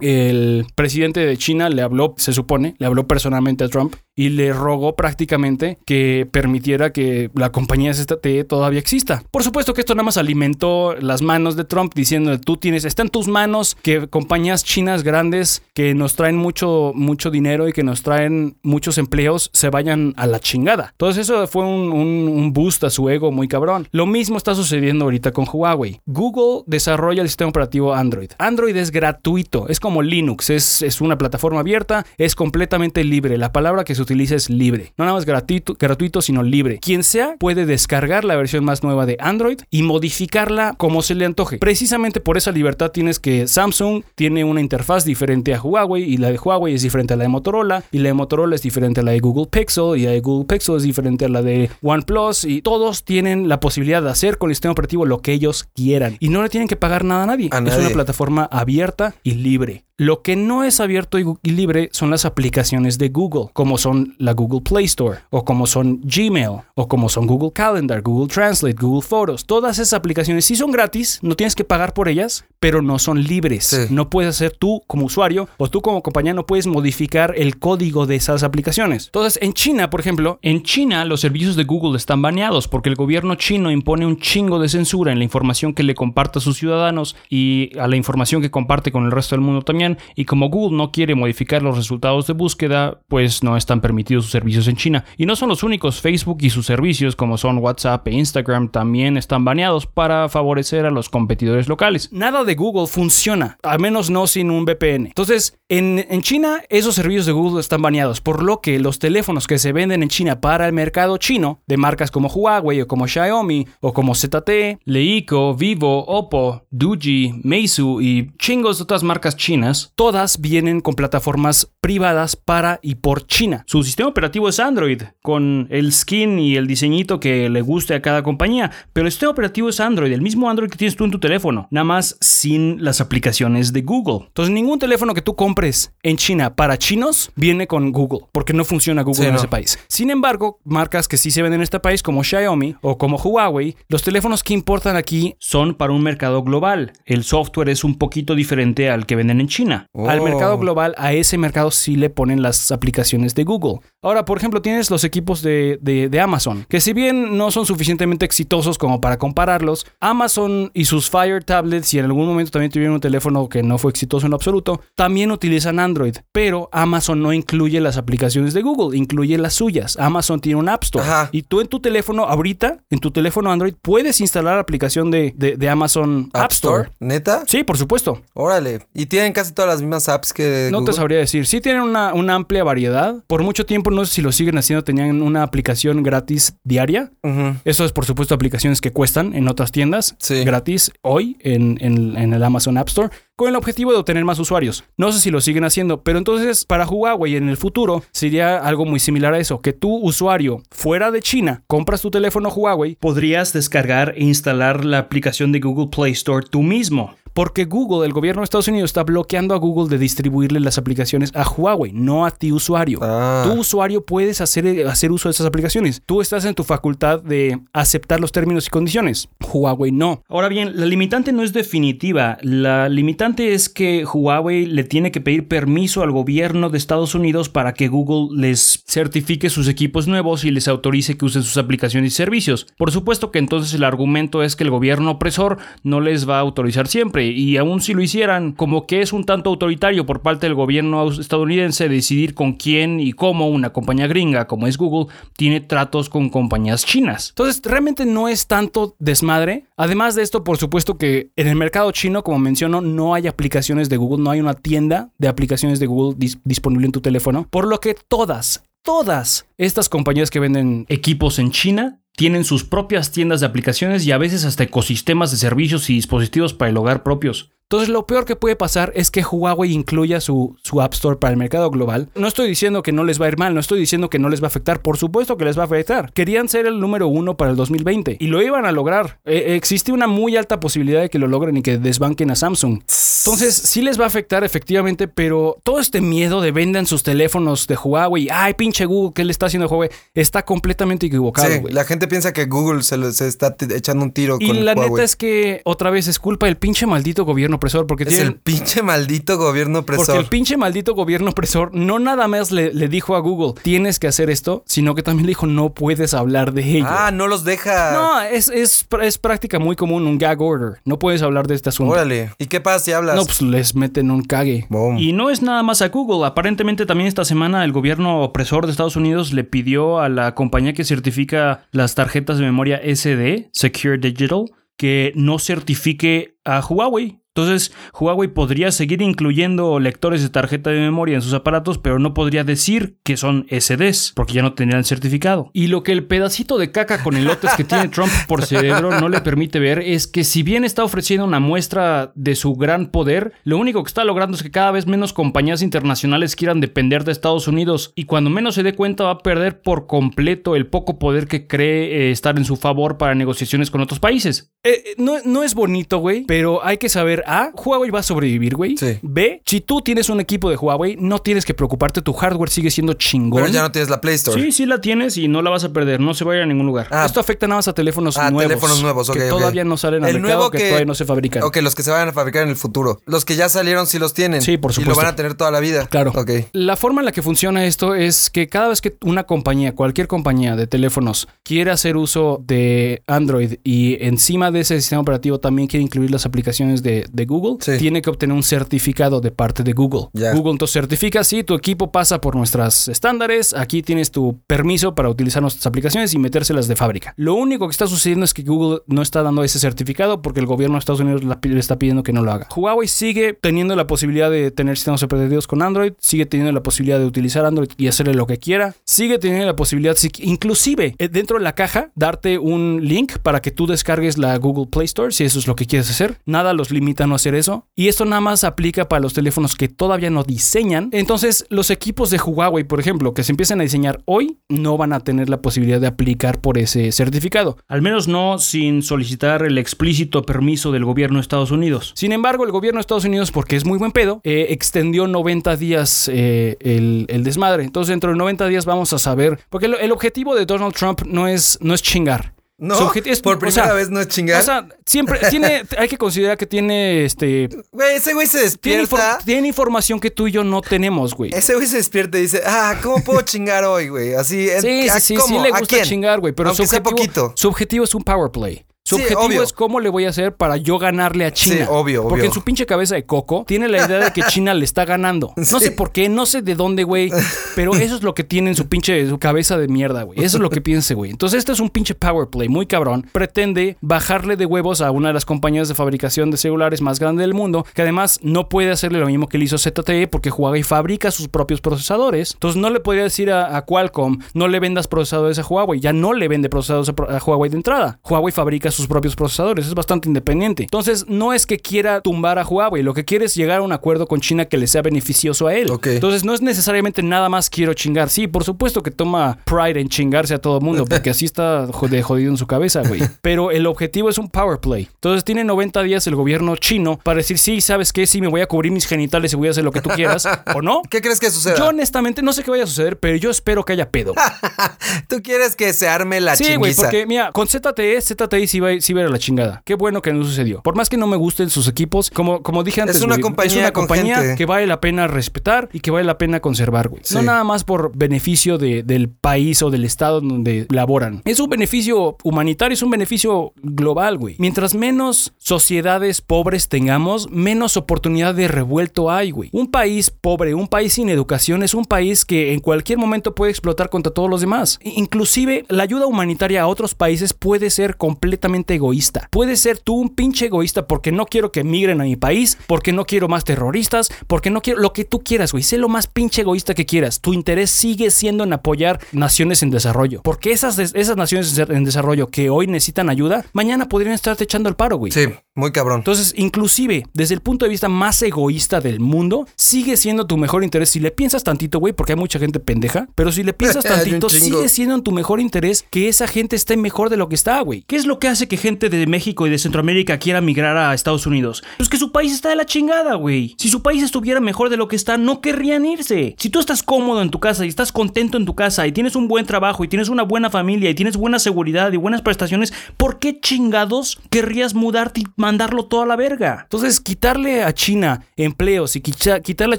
el presidente de China le habló, se supone, le habló personalmente a Trump y le rogó prácticamente que permitiera que la compañía ZTE todavía exista. Por supuesto que esto nada más alimentó las manos de Trump diciendo, tú tienes, está en tus manos que compañías chinas grandes que nos traen mucho, mucho dinero y que nos traen muchos empleos se vayan a la chingada. Entonces eso fue un, un- un boost a su ego muy cabrón. Lo mismo está sucediendo ahorita con Huawei. Google desarrolla el sistema operativo Android. Android es gratuito, es como Linux, es, es una plataforma abierta, es completamente libre. La palabra que se utiliza es libre. No nada más gratuito, gratuito, sino libre. Quien sea puede descargar la versión más nueva de Android y modificarla como se le antoje. Precisamente por esa libertad tienes que Samsung tiene una interfaz diferente a Huawei y la de Huawei es diferente a la de Motorola y la de Motorola es diferente a la de Google Pixel y la de Google Pixel es diferente a la de OnePlus y todos tienen la posibilidad de hacer con el sistema operativo lo que ellos quieran y no le tienen que pagar nada a nadie. A es nadie. una plataforma abierta y libre. Lo que no es abierto y libre son las aplicaciones de Google, como son la Google Play Store, o como son Gmail, o como son Google Calendar, Google Translate, Google Photos. Todas esas aplicaciones sí son gratis, no tienes que pagar por ellas, pero no son libres. Sí. No puedes hacer tú como usuario o tú como compañía no puedes modificar el código de esas aplicaciones. Entonces, en China, por ejemplo, En China, los servicios de Google están baneados porque el gobierno chino impone un chingo de censura en la información que le comparte a sus ciudadanos y a la información que comparte con el resto del mundo también. Y como Google no quiere modificar los resultados de búsqueda, pues no están permitidos sus servicios en China. Y no son los únicos, Facebook y sus servicios como son WhatsApp e Instagram también están baneados para favorecer a los competidores locales. nada de Google funciona, al menos no sin un VPN. Entonces, en, China, esos servicios de Google están baneados, por lo que los teléfonos que se venden en China para el mercado chino, de marcas como Huawei o como Xiaomi o como ZTE, Leico, Vivo, Oppo, Duji, Meizu y chingos de otras marcas chinas todas vienen con plataformas privadas para y por China. Su sistema operativo es Android, con el skin y el diseñito que le guste a cada compañía, pero el sistema operativo es Android, el mismo Android que tienes tú en tu teléfono, nada más sin las aplicaciones de Google. Entonces, ningún teléfono que tú compres en China para chinos viene con Google, porque no funciona Google Sí, en no. ese país. Sin embargo, marcas que sí se venden en este país, como Xiaomi o como Huawei, los teléfonos que importan aquí Son para un mercado global. El software es un poquito diferente al que venden en China. Al Oh. mercado global, a ese mercado sí le ponen las aplicaciones de Google. Ahora, por ejemplo, tienes los equipos de, de- de Amazon, que si bien no son suficientemente exitosos como para compararlos, Amazon y sus Fire tablets, y en algún momento también tuvieron un teléfono que no fue exitoso en lo absoluto, también utilizan Android, pero Amazon no incluye las aplicaciones de Google, incluye las suyas. Amazon tiene un App Store. Ajá. Y tú en tu teléfono, ahorita, en tu teléfono Android, puedes instalar la aplicación de, de- de Amazon App, Store. ¿Neta? Sí, por supuesto. Órale. Y tienen casi todas las mismas apps que No Google? te sabría decir. Sí tienen una, una amplia variedad. Por mucho tiempo, no sé si lo siguen haciendo, tenían una aplicación gratis diaria. Ujú. Eso es, por supuesto, aplicaciones que cuestan en otras tiendas Sí. gratis hoy en, en- en el Amazon App Store con el objetivo de obtener más usuarios. No sé si lo siguen haciendo, pero entonces para Huawei en el futuro sería algo muy similar a eso, que tu usuario fuera de China compras tu teléfono Huawei Podrías descargar e instalar la aplicación de Google Play Store tú mismo. porque Google, el gobierno de Estados Unidos, está bloqueando a Google de distribuirle las aplicaciones a Huawei, no a ti usuario. Ah. Tu usuario puedes hacer, hacer uso de esas aplicaciones. Tú estás en tu facultad de aceptar los términos y condiciones. Huawei no. Ahora bien, la limitante no es definitiva. La limitante limitante es que Huawei le tiene que pedir permiso al gobierno de Estados Unidos para que Google les certifique sus equipos nuevos y les autorice que usen sus aplicaciones y servicios. Por supuesto que entonces el argumento es que el gobierno opresor no les va a autorizar siempre y aun si lo hicieran, como que es un tanto autoritario por parte del gobierno estadounidense decidir con quién y cómo una compañía gringa como es Google tiene tratos con compañías chinas. Entonces, realmente no es tanto desmadre. Además de esto, por supuesto que en el mercado chino, como menciono, no hay aplicaciones de Google, no hay una tienda de aplicaciones de Google dis- disponible en tu teléfono, por lo que todas, todas estas compañías que venden Equipos en China tienen sus propias tiendas de aplicaciones y a veces hasta ecosistemas de servicios y dispositivos para el hogar propios. Entonces lo peor que puede pasar es que Huawei incluya su, su App Store para el mercado global. No estoy diciendo que no les va a ir mal, no estoy diciendo que no les va a afectar, por supuesto que les va a afectar. Querían ser el número uno para el 2020 y lo iban a lograr. Eh, existe una muy alta posibilidad de que lo logren y que desbanquen a Samsung. Entonces sí les va a afectar efectivamente, pero todo este miedo de vendan sus teléfonos de Huawei, ay pinche Google, ¿qué le está haciendo a Huawei? Está completamente equivocado. Sí, la gente piensa que Google se, lo- se está echando un tiro Y con la Huawei. neta es que otra vez es culpa del pinche maldito gobierno opresor porque Es tienen, el pinche maldito gobierno Porque opresor. el pinche maldito gobierno opresor no nada más le, le dijo a Google, tienes que hacer esto, sino que también le dijo, no puedes hablar de ello. Ah, no los deja. no, es, es, es práctica muy común, un gag order. No puedes hablar de este asunto. Órale. ¿Y qué pasa si hablas? No, pues les meten un cague. Boom. Y no es nada más a Google. Aparentemente también esta semana el gobierno opresor de Estados Unidos le pidió a la compañía que certifica las tarjetas de memoria SD, Secure Digital, que no certifique a Huawei. Entonces, Huawei podría seguir incluyendo lectores de tarjeta de memoria en sus aparatos, pero no podría decir que son SDs, porque ya no tendrían el certificado. Y lo que el pedacito de caca con elotes que tiene Trump por <laughs> cerebro no le permite ver es que si bien está ofreciendo una muestra de su gran poder, lo único que está logrando es que cada vez menos compañías internacionales quieran depender de Estados Unidos y cuando menos se dé cuenta va a perder por completo el poco poder que cree eh, estar en su favor para negociaciones con otros países. Eh, eh, no, no es bonito, güey, pero hay que saber, A, Huawei va a sobrevivir, güey. Sí. B, si tú tienes un equipo de Huawei, no tienes que preocuparte, tu hardware sigue siendo chingón. Pero ya no tienes la Play Store. Sí, sí la tienes y no la vas a perder, no se va a ir a ningún lugar. Ah, Esto afecta nada más a teléfonos Ah, nuevos. teléfonos nuevos, ok, Que todavía no salen al El mercado, nuevo que, que- todavía no se fabrican. Ok, los que se van a fabricar en el futuro. Los que ya salieron sí los tienen. Sí, por Y lo supuesto. van a tener toda la vida. Claro. Ok. La forma en la que funciona esto es que cada vez que una compañía, cualquier compañía de teléfonos, quiere hacer uso de Android y encima de ese sistema operativo también quiere incluir las aplicaciones de, de Google, Sí. tiene que obtener un certificado de parte de Google. Google entonces certifica si tu equipo pasa por nuestros estándares, aquí tienes tu permiso para utilizar nuestras aplicaciones y metérselas de fábrica. Lo único que está sucediendo es que Google no está dando ese certificado porque el gobierno de Estados Unidos le está pidiendo que no lo haga. Huawei sigue teniendo la posibilidad de tener sistemas operativos con Android, sigue teniendo la posibilidad de utilizar Android y hacerle lo que quiera, sigue teniendo la posibilidad, si- inclusive eh, dentro de la caja, darte un link para que tú descargues la Google Play Store si eso es lo que quieres hacer. Nada los limita a no hacer eso. Y esto nada más aplica para los teléfonos que todavía no diseñan. Entonces, los equipos de Huawei, por ejemplo, que se empiezan a diseñar hoy, no van a tener la posibilidad de aplicar por ese certificado. Al menos no sin solicitar el explícito permiso del gobierno de Estados Unidos. Sin embargo, el gobierno de Estados Unidos, porque es muy buen pedo, eh, extendió 90 días eh, el, el desmadre. Entonces, dentro de 90 días vamos a saber. Porque el, el objetivo de Donald Trump no es, no es chingar. No, es- por o primera sea, vez no es chingar. O sea, siempre tiene, <laughs> hay que considerar que tiene este. Güey, ese güey se Tiene, despierta. infor- tiene información que tú y yo no tenemos, güey. Ese güey se despierta y dice, ah, ¿cómo puedo <laughs> chingar hoy, güey? Así, Sí, ¿a sí, sí, sí le ¿A gusta chingar, güey. Pero su Aunque sea objetivo, poquito. su objetivo es un power play. Su Sí, objetivo obvio. es cómo le voy a hacer para yo ganarle a China. Sí, obvio, Porque obvio. en su pinche cabeza de coco tiene la idea de que China le está ganando. <laughs> No Sí. sé por qué, no sé de dónde, güey. Pero eso es lo que tiene en su pinche su cabeza de mierda, güey. Eso es lo que piensa, güey. Entonces, este es un pinche power play muy cabrón. Pretende bajarle de huevos a una de las compañías de fabricación de celulares más grande del mundo, que además no puede hacerle lo mismo que le hizo ZTE porque Huawei fabrica sus propios procesadores. Entonces, no le podría decir a, a Qualcomm, no le vendas procesadores a Huawei. Ya no le vende procesadores a, a Huawei de entrada. Huawei fabrica sus propios procesadores. Es bastante independiente. Entonces, no es que quiera tumbar a Huawei. Lo que quiere es llegar a un acuerdo con China que le sea beneficioso a él. Ok. Entonces, no es necesariamente nada más quiero chingar. Sí, por supuesto que toma pride en chingarse a todo mundo, <laughs> porque así está de jodido en su cabeza, güey. Pero el objetivo es un power play. Entonces, tiene 90 días el gobierno chino para decir, sí, ¿sabes qué? Sí, me voy a cubrir mis genitales y voy a hacer lo que tú quieras. ¿O no? <laughs> ¿Qué crees que suceda? Yo honestamente no sé qué vaya a suceder, pero yo espero que haya pedo. <laughs> Tú quieres que se arme la Sí, güey, chinguiza. porque mira, con ZTE, ZTE sí va, a- a ir a la chingada. Qué bueno que no sucedió. Por más que no me gusten sus equipos, como, como dije antes, una güey, compañía es una compañía gente. que vale la pena respetar y que vale la pena conservar, güey. No nada más por beneficio de- del país o del estado donde laboran. Es un beneficio humanitario, es un beneficio global, güey. Mientras menos sociedades pobres tengamos, menos oportunidad de revuelto hay, güey. Un país pobre, un país sin educación, es un país que en cualquier momento puede explotar contra todos los demás. Inclusive, la ayuda humanitaria a otros países puede ser completamente egoísta. Puede ser tú un pinche egoísta porque no quiero que migren a mi país, porque no quiero más terroristas, porque no quiero lo que tú quieras, güey. Sé lo más pinche egoísta que quieras. Tu interés sigue siendo en apoyar naciones en desarrollo. Porque esas, esas naciones en desarrollo que hoy necesitan ayuda, mañana podrían estarte echando el paro, güey. Sí, muy cabrón. Entonces, inclusive, desde el punto de vista más egoísta del mundo, sigue siendo tu mejor interés. Si le piensas tantito, güey, porque hay mucha gente pendeja, pero si le piensas <laughs> tantito, sigue siendo en tu mejor interés que esa gente esté mejor de lo que está, güey. ¿Qué es lo que hace que gente de México y de Centroamérica quiera migrar a Estados Unidos? Pues que su país está de la chingada, güey. Si su país estuviera mejor de lo que está, no querrían irse. Si tú estás cómodo en tu casa y estás contento en tu casa y tienes un buen trabajo y tienes una buena familia y tienes buena seguridad y buenas prestaciones, ¿por qué chingados querrías mudarte y mandarlo todo a la verga? Entonces, quitarle a China empleos y quitarle a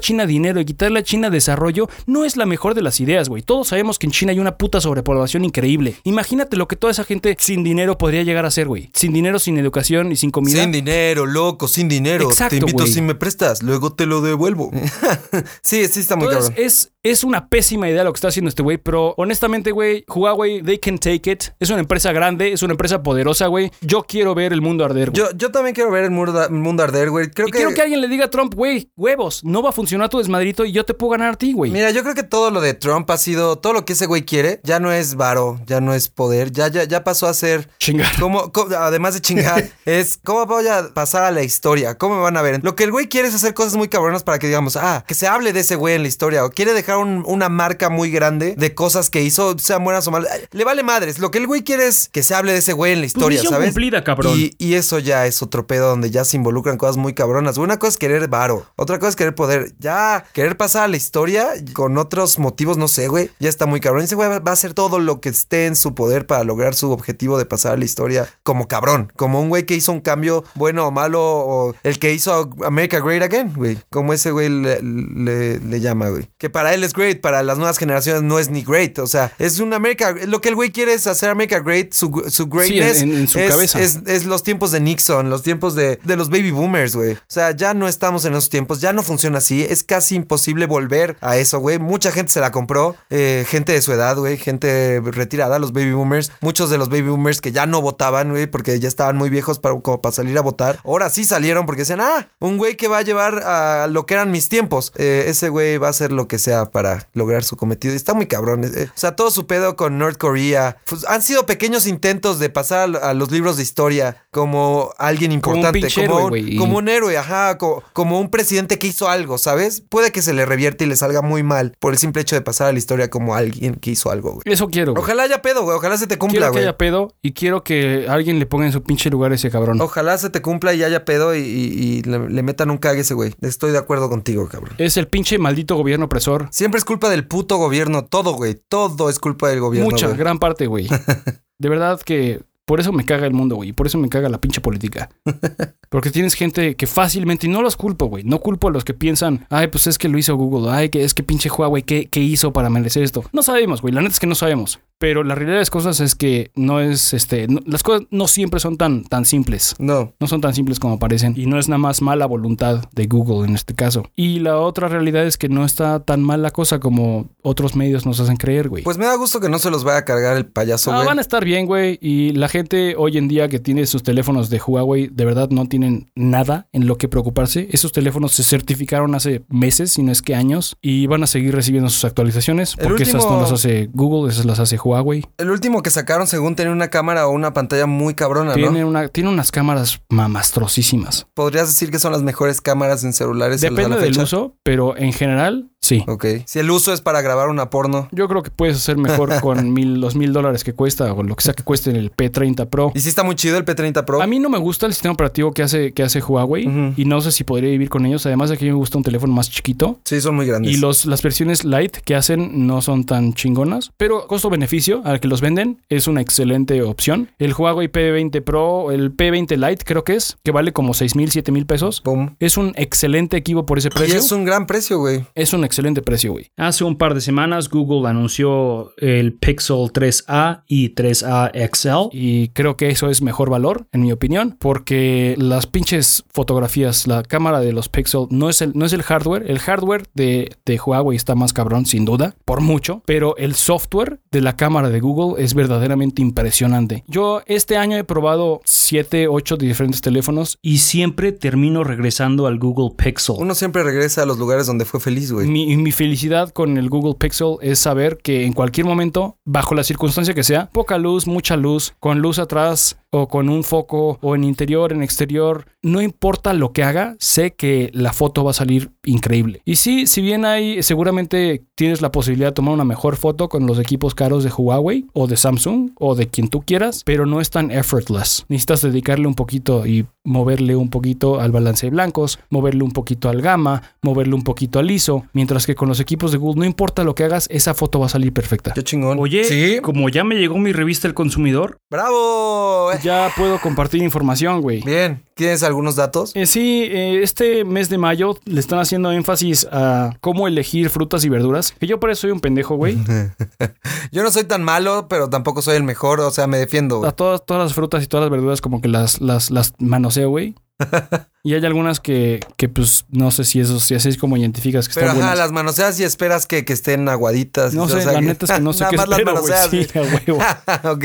China dinero y quitarle a China desarrollo no es la mejor de las ideas, güey. Todos sabemos que en China hay una puta sobrepoblación increíble. Imagínate lo que toda esa gente sin dinero podría llegar a güey. Sin dinero, sin educación y sin comida. Sin dinero, loco, sin dinero. Exacto, te invito si me prestas, luego te lo devuelvo. <laughs> sí, sí está muy Entonces, cabrón. es, es una pésima idea lo que está haciendo este güey, pero honestamente, güey, Huawei, they can take it. Es una empresa grande, es una empresa poderosa, güey. Yo quiero ver el mundo arder, güey. Yo, yo también quiero ver el mundo, el mundo arder, güey. Creo y que, quiero que alguien le diga a Trump, güey, huevos, no va a funcionar tu desmadrito y yo te puedo ganar a ti, güey. Mira, yo creo que todo lo de Trump ha sido, todo lo que ese güey quiere, ya no es varo, ya no es poder, ya, ya, ya pasó a ser Chingar. <laughs> ¿Cómo, cómo- además de chingar, <laughs> es cómo voy a pasar a la historia, cómo me van a ver. Lo que el güey quiere es hacer cosas muy cabronas para que digamos, ah, que se hable de ese güey en la historia, o quiere dejar un- una marca muy grande de cosas que hizo, sean buenas o malas. Le vale madres. Lo que el güey quiere es que se hable de ese güey en la historia, misión ¿sabes? cumplida, cabrón. Y, y eso ya es otro pedo donde ya se involucran cosas muy cabronas. Una cosa es querer varo, otra cosa es querer poder. Ya, querer pasar a la historia con otros motivos, no sé, güey, ya está muy cabrón. Ese güey va va a hacer todo lo que esté en su poder para lograr su objetivo de pasar a la historia como cabrón, como un güey que hizo un cambio bueno o malo, o el que hizo America Great Again, güey, como ese güey le, le- le llama, güey. Que para él es great, para las nuevas generaciones no es ni great, o sea, es un America, lo que el güey quiere es hacer America Great, su, su greatness en- en su es, cabeza. es- es los tiempos de Nixon, los tiempos de, de los baby boomers, güey. O sea, ya no estamos en esos tiempos, ya no funciona así. Es casi imposible volver a eso, güey. Mucha gente se la compró, eh, gente de su edad, güey, gente retirada, los baby boomers. Muchos de los baby boomers que ya no votaban, güey, porque ya estaban muy viejos para, como para salir a votar. Ahora sí salieron porque decían, ah, un güey que va a llevar a lo que eran mis tiempos. Eh, ese güey va a hacer lo que sea para lograr su cometido. Y está muy cabrón. eh. O sea, todo su pedo con North Korea. Pues, han sido pequeños intentos de pasar a, a los libros de historia como alguien Como un importante, como, héroe, un, güey, y- como un héroe, ajá, co- como, un presidente que hizo algo, ¿sabes? Puede que se le revierte y le salga muy mal por el simple hecho de pasar a la historia como alguien que hizo algo, güey. Eso quiero, güey. Ojalá haya pedo, güey. Ojalá se te cumpla, Quiero que güey. haya pedo y quiero que alguien le ponga en su pinche lugar a ese cabrón. Ojalá se te cumpla y haya pedo y, y- y le, le metan un cague ese güey. Estoy de acuerdo contigo, cabrón. Es el pinche maldito gobierno opresor. Siempre es culpa del puto gobierno. Todo, güey. Todo es culpa del gobierno. Mucha, güey. gran parte, güey. <laughs> De verdad que por eso me caga el mundo, güey. y Por eso me caga la pinche política. <laughs> Porque tienes gente que fácilmente, y no los culpo, güey. No culpo a los que piensan, ay, pues es que lo hizo Google. Ay, que es que pinche Huawei, ¿qué, qué hizo para merecer esto? No sabemos, güey. La neta es que no sabemos. Pero la realidad de las cosas es que no es, este, no- las cosas no siempre son tan, tan simples. No. No son tan simples como parecen. Y no es nada más mala voluntad de Google en este caso. Y la otra realidad es que no está tan mal la cosa como otros medios nos hacen creer, güey. Pues me da gusto que no se los vaya a cargar el payaso, Ah, güey. van a estar bien, güey. Y la gente hoy en día que tiene sus teléfonos de Huawei, de verdad no tienen nada en lo que preocuparse. Esos teléfonos se certificaron hace meses, si no es que años, y van a seguir recibiendo sus actualizaciones. El Porque esas no las hace Google, esas las hace Huawei. El último que sacaron, según tenía una cámara o una pantalla muy cabrona, Tiene, ¿no? una, tiene unas cámaras mamastrosísimas. Podrías decir que son las mejores cámaras en celulares Depende del uso, pero en general Sí. Ok. Si el uso es para grabar una porno. Yo creo que puedes hacer mejor <laughs> con mil, los mil dólares que cuesta o lo que sea que cueste en el P30 Pro. Y sí está muy chido el P30 Pro. A mí no me gusta el sistema operativo que hace, que hace Huawei y no sé si podría vivir con ellos. Además de que a mí me gusta un teléfono más chiquito. Sí, son muy grandes. Y los, las versiones light que hacen no son tan chingonas, pero costo-beneficio al que los venden es una excelente opción. El Huawei P20 Pro, el P20 Lite creo que es, que vale como 6 mil, 7 mil pesos. Pum. Es un excelente equipo por ese Y precio. es un gran precio, güey. Es un excelente precio, güey. Hace un par de semanas Google anunció el Pixel 3A y 3A XL. Y creo que eso es mejor valor, en mi opinión, porque las pinches fotografías, la cámara de los Pixel no es el, no es el hardware. El hardware de, de Huawei está más cabrón, sin duda, por mucho, pero el software de la cámara de Google es verdaderamente impresionante. Yo este año he probado 7, 8 diferentes teléfonos. Y siempre termino regresando al Google Pixel. Uno siempre regresa a los lugares donde fue feliz, güey. Mi, y mi felicidad con el Google Pixel es saber que en cualquier momento, bajo la circunstancia que sea, poca luz, mucha luz, con luz atrás o con un foco o en interior, en exterior, no importa lo que haga, sé que la foto va a salir increíble. Y sí, si bien hay, seguramente tienes la posibilidad de tomar una mejor foto con los equipos caros de Huawei o de Samsung o de quien tú quieras, pero no es tan effortless. Necesitas dedicarle un poquito y moverle un poquito al balance de blancos, moverle un poquito al gamma, moverle un poquito al ISO, mientras que con los equipos de Google no importa lo que hagas, esa foto va a salir perfecta. Qué chingón. Oye, Sí. como ya me llegó mi revista El Consumidor, ¡Bravo! Eh, Ya puedo compartir información, güey. Bien. ¿Tienes algunos datos? Eh, sí, eh, este mes de mayo le están haciendo énfasis a cómo elegir frutas y verduras. Que yo por eso soy un pendejo, güey. <laughs> Yo no soy tan malo, pero tampoco soy el mejor. O sea, me defiendo. A todas, todas las frutas y todas las verduras como que las, las, las manoseo, güey. <laughs> y hay algunas que, que pues no sé si eso, si así es como identificas que Pero están ajá, buenas. las manoseas y esperas que, que estén aguaditas. No o sé, sea, la neta es que no sé <laughs> qué espero, güey. Sí, a huevo. <laughs> ok.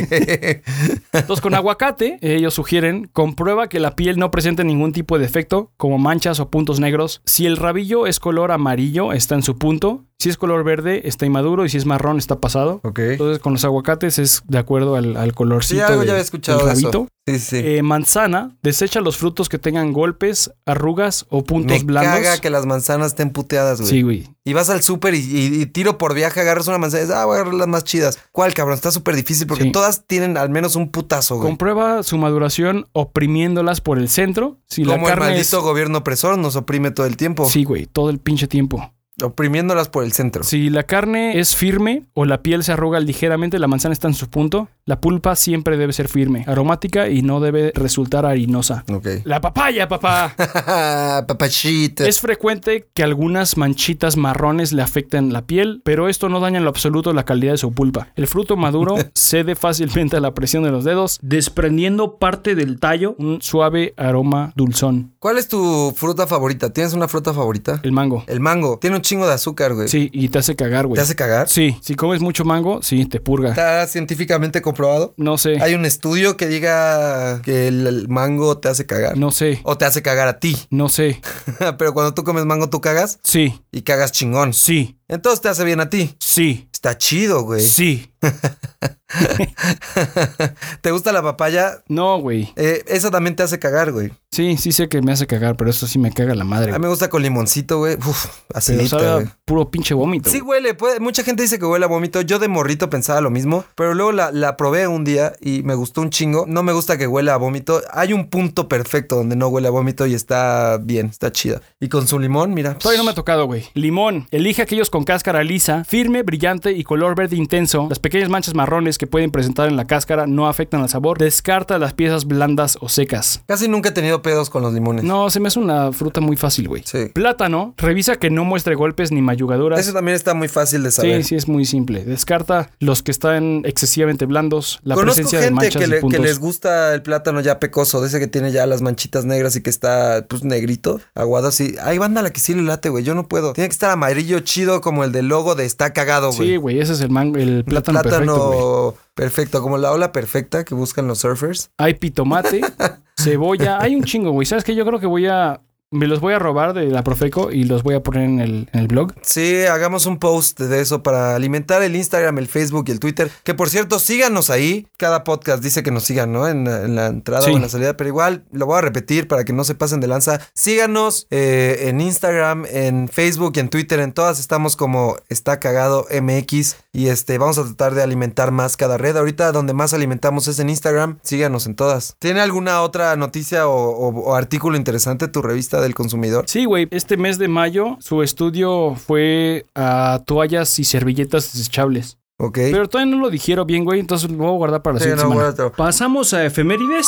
Entonces, con aguacate, ellos sugieren, comprueba que la piel no presente ningún tipo de defecto, como manchas o puntos negros. Si el rabillo es color amarillo, está en su punto. Si es color verde, está inmaduro. Y si es marrón, está pasado. ok. Entonces, con los aguacates es de acuerdo al, al Sí, colorcito algo de- ya había escuchado del rabito. eso. Sí, sí. Eh, manzana, desecha los frutos que tengan golpes, arrugas o puntos Me blandos. caga que las manzanas estén puteadas, güey. Sí, güey. Y vas al súper y, y- y tiro por viaje, agarras una manzana y dices, ah, voy a agarrar las más chidas. ¿Cuál, cabrón? Está súper difícil porque Sí. todas tienen al menos un putazo, güey. Comprueba su maduración oprimiéndolas por el centro. Si la Como el maldito es... gobierno opresor nos oprime todo el tiempo. Sí, güey, todo el pinche tiempo. Oprimiéndolas por el centro. Si la carne es firme o la piel se arruga ligeramente, la manzana está en su punto, la pulpa siempre debe ser firme, aromática y no debe resultar harinosa. Ok. La papaya, papá. <laughs> Papachita. es frecuente que algunas manchitas marrones le afecten la piel, pero esto no daña en lo absoluto la calidad de su pulpa. El fruto maduro <laughs> cede fácilmente a la presión de los dedos, desprendiendo parte del tallo, un suave aroma dulzón. ¿Cuál es tu fruta favorita? ¿Tienes una fruta favorita? El mango. El mango. Tiene un chingo de azúcar, güey. Sí, y te hace cagar, güey. ¿Te hace cagar? Sí, si comes mucho mango, sí, te purga. ¿Está científicamente comprobado? No sé, ¿Hay un estudio que diga que el, el mango te hace cagar? no sé, ¿O te hace cagar a ti? no sé. <laughs> Pero cuando tú comes mango, tú cagas Sí, y cagas chingón. sí, Entonces te hace bien a ti. sí, Está chido, güey. sí. <laughs> ¿Te gusta la papaya? No, güey. Eh, esa también te hace cagar, güey. Sí, sí sé que me hace cagar, pero eso sí me caga la madre. A mí me gusta con limoncito, güey. Uf, Pero acidita, sabe güey. a puro pinche vómito. Sí huele, puede- mucha gente dice que huele a vómito. Yo de morrito pensaba lo mismo, pero luego la, la probé un día y me gustó un chingo. No me gusta que huela a vómito. Hay un punto perfecto donde no huele a vómito y está bien, está chida. Y con su limón, mira. Todavía no me ha tocado, güey. Limón. Elige aquellos con cáscara lisa, firme, brillante y color verde intenso. Las pequeñas manchas marrones que pueden presentar en la cáscara no afectan al sabor. Descarta las piezas blandas o secas. Casi nunca he tenido pedos con los limones. No, se me hace una fruta muy fácil, güey. Sí. Plátano. Revisa que no muestre golpes ni mayugaduras. Eso también está muy fácil de Sí, saber. sí, es muy simple. Descarta los que están excesivamente blandos, la Conozco presencia de manchas que, y le- que puntos. les gusta el plátano ya pecoso, de ese que tiene ya las manchitas negras y que está pues negrito, aguado así. Hay banda a la que sí le late, güey. Yo no puedo. Tiene que estar amarillo chido como el del logo de está cagado, güey. Sí, güey, ese es el, mango, el El plátano, perfecto, perfecto, como la ola perfecta que buscan los surfers. Hay pitomate, <laughs> cebolla, hay un chingo, güey. ¿Sabes qué? Yo creo que voy a me los voy a robar de la Profeco y los voy a poner en el, en el blog. Sí, hagamos un post de eso para alimentar el Instagram, el Facebook y el Twitter. Que por cierto, síganos ahí. Cada podcast dice que nos sigan, ¿no? En, en la entrada Sí. o en la salida. Pero igual lo voy a repetir para que no se pasen de lanza. Síganos eh, en Instagram, en Facebook y en Twitter. En todas estamos como Está Cagado MX. Y este, vamos a tratar de alimentar más cada red. Ahorita donde más alimentamos es en Instagram. Síganos en todas. ¿Tiene alguna otra noticia o, o- o artículo interesante tu revista del consumidor? Sí, güey. Este mes de mayo su estudio fue a toallas y servilletas desechables. Ok. Pero todavía no lo dijeron bien, güey. Entonces lo voy a guardar para la Sí, siguiente no, semana. Pasamos a efemérides.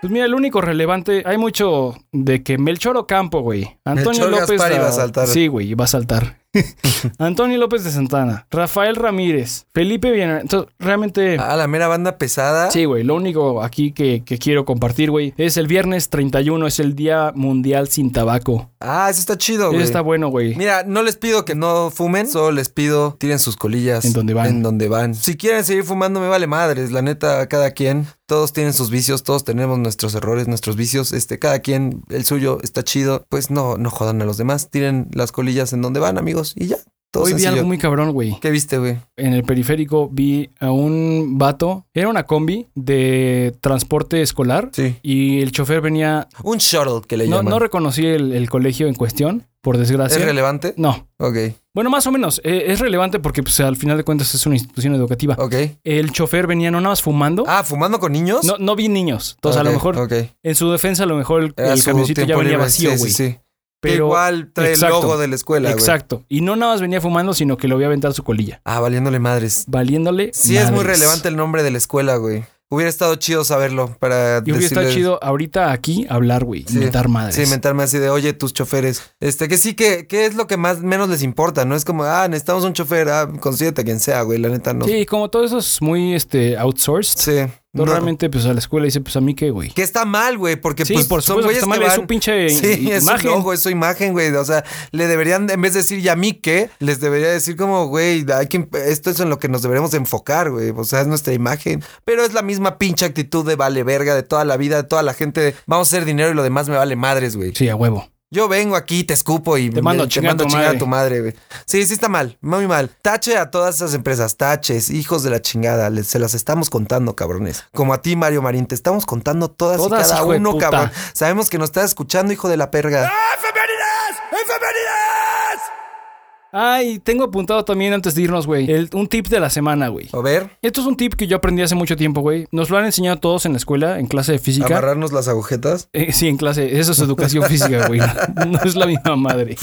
Pues mira, el único relevante, hay mucho de que Melchor Ocampo, güey. Antonio Melchor López. Gaspar iba a saltar. Sí, güey, iba a saltar. <laughs> Antonio López de Santana, Rafael Ramírez, Felipe Villanueva. Entonces, realmente. Ah, la mera banda pesada. Sí, güey, lo único aquí que, que quiero compartir, güey, es el viernes 31, es el Día Mundial sin Tabaco. Ah, eso está chido, güey. Eso está bueno, güey. Mira, no les pido que no fumen, solo les pido tiren sus colillas En donde van. En donde van. Si quieren seguir fumando, me vale madres. La neta, cada quien, todos tienen sus vicios, todos tenemos nuestros errores, nuestros vicios. Este, cada quien, el suyo está chido. Pues no, no jodan a los demás. Tiren las colillas en donde van, amigos, y ya. Todo Hoy vi algo muy cabrón, güey. ¿Qué viste, güey? En el periférico vi a un vato, era una combi de transporte escolar. Sí. Y el chofer venía. Un shuttle que le No, llaman. no reconocí el, el colegio en cuestión, por ¿Es desgracia. relevante? No. Ok, Bueno, más o menos. eh, es relevante porque pues, al final de cuentas es una institución educativa. ok. El chofer venía no nada más fumando. Ah, ¿fumando con niños? No, no vi niños. Entonces, a lo mejor, Ok. en su defensa, a lo mejor el, el camioncito ya venía libre. vacío, Sí, güey. sí, sí. Pero. Igual trae exacto, el logo de la escuela. Exacto. Y no nada más venía fumando, sino que lo voy a aventar su colilla. Ah, valiéndole madres. Valiéndole. Sí, es muy relevante el nombre de la escuela, güey. Hubiera estado chido saberlo para Y hubiera estado chido ahorita aquí hablar, güey. Sí. Inventar madres. Sí, mentarme así de, oye, tus choferes. Este, que sí, que, que es lo que más menos les importa, ¿no? Es como, ah, necesitamos un chofer, ah, consíguete a quien sea, güey, la neta no. Sí, como todo eso es muy este, outsourced. Sí. Entonces, No. realmente, pues a la escuela dice, pues a mí qué, güey. Que está mal, güey, porque Sí, pues por son que güeyes está mal, que es su pinche <laughs> Sí, es su imagen. logo, es su imagen, güey. O sea, le deberían, en vez de decir, ¿y a mí qué? Les debería decir como, güey, hay que, esto es en lo que nos deberíamos enfocar, güey. O sea, es nuestra imagen. Pero es la misma pinche actitud de vale verga de toda la vida, de toda la gente. de, vamos a hacer dinero y lo demás me vale madres, güey. Sí, a huevo. Yo vengo aquí, te escupo y Te mando a te chingar a tu chingar a madre. tu madre, güey. Sí, sí está mal, muy mal. Tache a todas esas empresas, taches, hijos de la chingada, les- se las estamos contando, cabrones. Como a ti, Mario Marín, te estamos contando todas, Todas, y cada uno, cabrón. Sabemos que nos estás escuchando, hijo de la perga. Ay, tengo apuntado también antes de irnos, güey. Un tip de la semana, güey. A ver, Esto es un tip que yo aprendí hace mucho tiempo, güey. Nos lo han enseñado todos en la escuela, en clase de física. amarrarnos las agujetas. Eh, sí, en clase. Eso es educación <laughs> física, güey. No es la misma madre.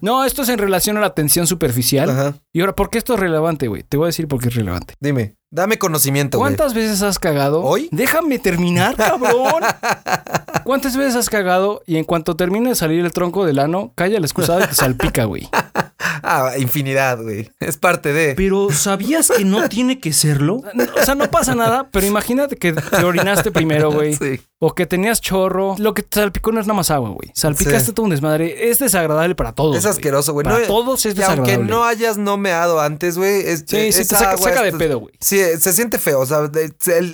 No, esto es en relación a la tensión superficial. Ajá. Y ahora, ¿por qué esto es relevante, güey? Te voy a decir por qué es relevante. Dime, dame conocimiento, güey. ¿Cuántas veces has cagado? ¿Hoy? Déjame terminar, cabrón. <laughs> ¿Cuántas veces has cagado y en cuanto termine de salir el tronco del ano, calla la excusada y te salpica, güey? Ah, infinidad, güey. Es parte de. Pero ¿sabías que no <laughs> tiene que serlo? O sea, no pasa nada, pero imagínate que te orinaste primero, güey. Sí. O que tenías chorro. Lo que te salpicó no es nada más agua, güey. Salpicaste Sí. todo un desmadre. Es desagradable para todos. Es asqueroso, güey. Para No- todos es Y aunque desagradable. no hayas no meado antes, güey. es- Sí, sí, te saca- agua saca de pedo, güey. Sí, se siente feo. O sea,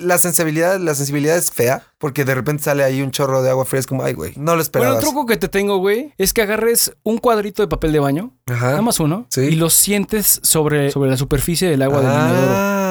la sensibilidad, la sensibilidad es fea. Porque de repente sale ahí un chorro de agua fría. Es como, ay, güey. No lo Bueno, esperabas. el truco que te tengo, güey, es que agarres un cuadrito de papel de baño, Ajá. nada más uno, Sí. y lo sientes sobre, sobre la superficie del agua del inodoro.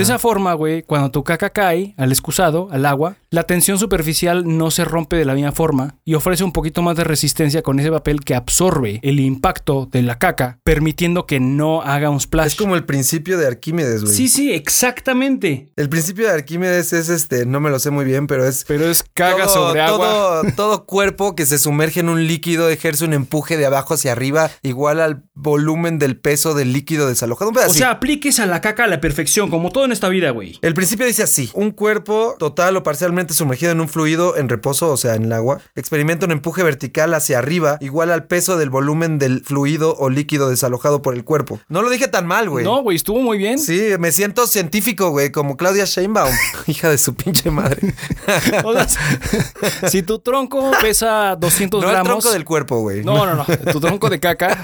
De esa forma, güey, cuando tu caca cae al excusado, al agua, la tensión superficial no se rompe de la misma forma y ofrece un poquito más de resistencia con ese papel que absorbe el impacto de la caca, permitiendo que no haga un splash. Es como el principio de Arquímedes, güey. Sí, sí, exactamente. El principio de Arquímedes es este, no me lo sé muy bien, pero es Pero es caga todo, sobre agua. todo, todo cuerpo que se sumerge en un líquido ejerce un empuje de abajo hacia arriba igual al volumen del peso del líquido desalojado. Un O sea, apliques a la caca a la perfección, como todo en esta vida, güey. El principio dice así: un cuerpo total o parcialmente sumergido en un fluido en reposo, o sea, en el agua, experimenta un empuje vertical hacia arriba igual al peso del volumen del fluido o líquido desalojado por el cuerpo. No lo dije tan mal, güey. No, güey, estuvo muy bien. Sí, me siento científico, güey, como Claudia Sheinbaum, <laughs> <laughs> hija de su pinche madre. <laughs> O sea, si tu tronco pesa 200 No el gramos. tronco del cuerpo, güey. No, no, no. Tu tronco de caca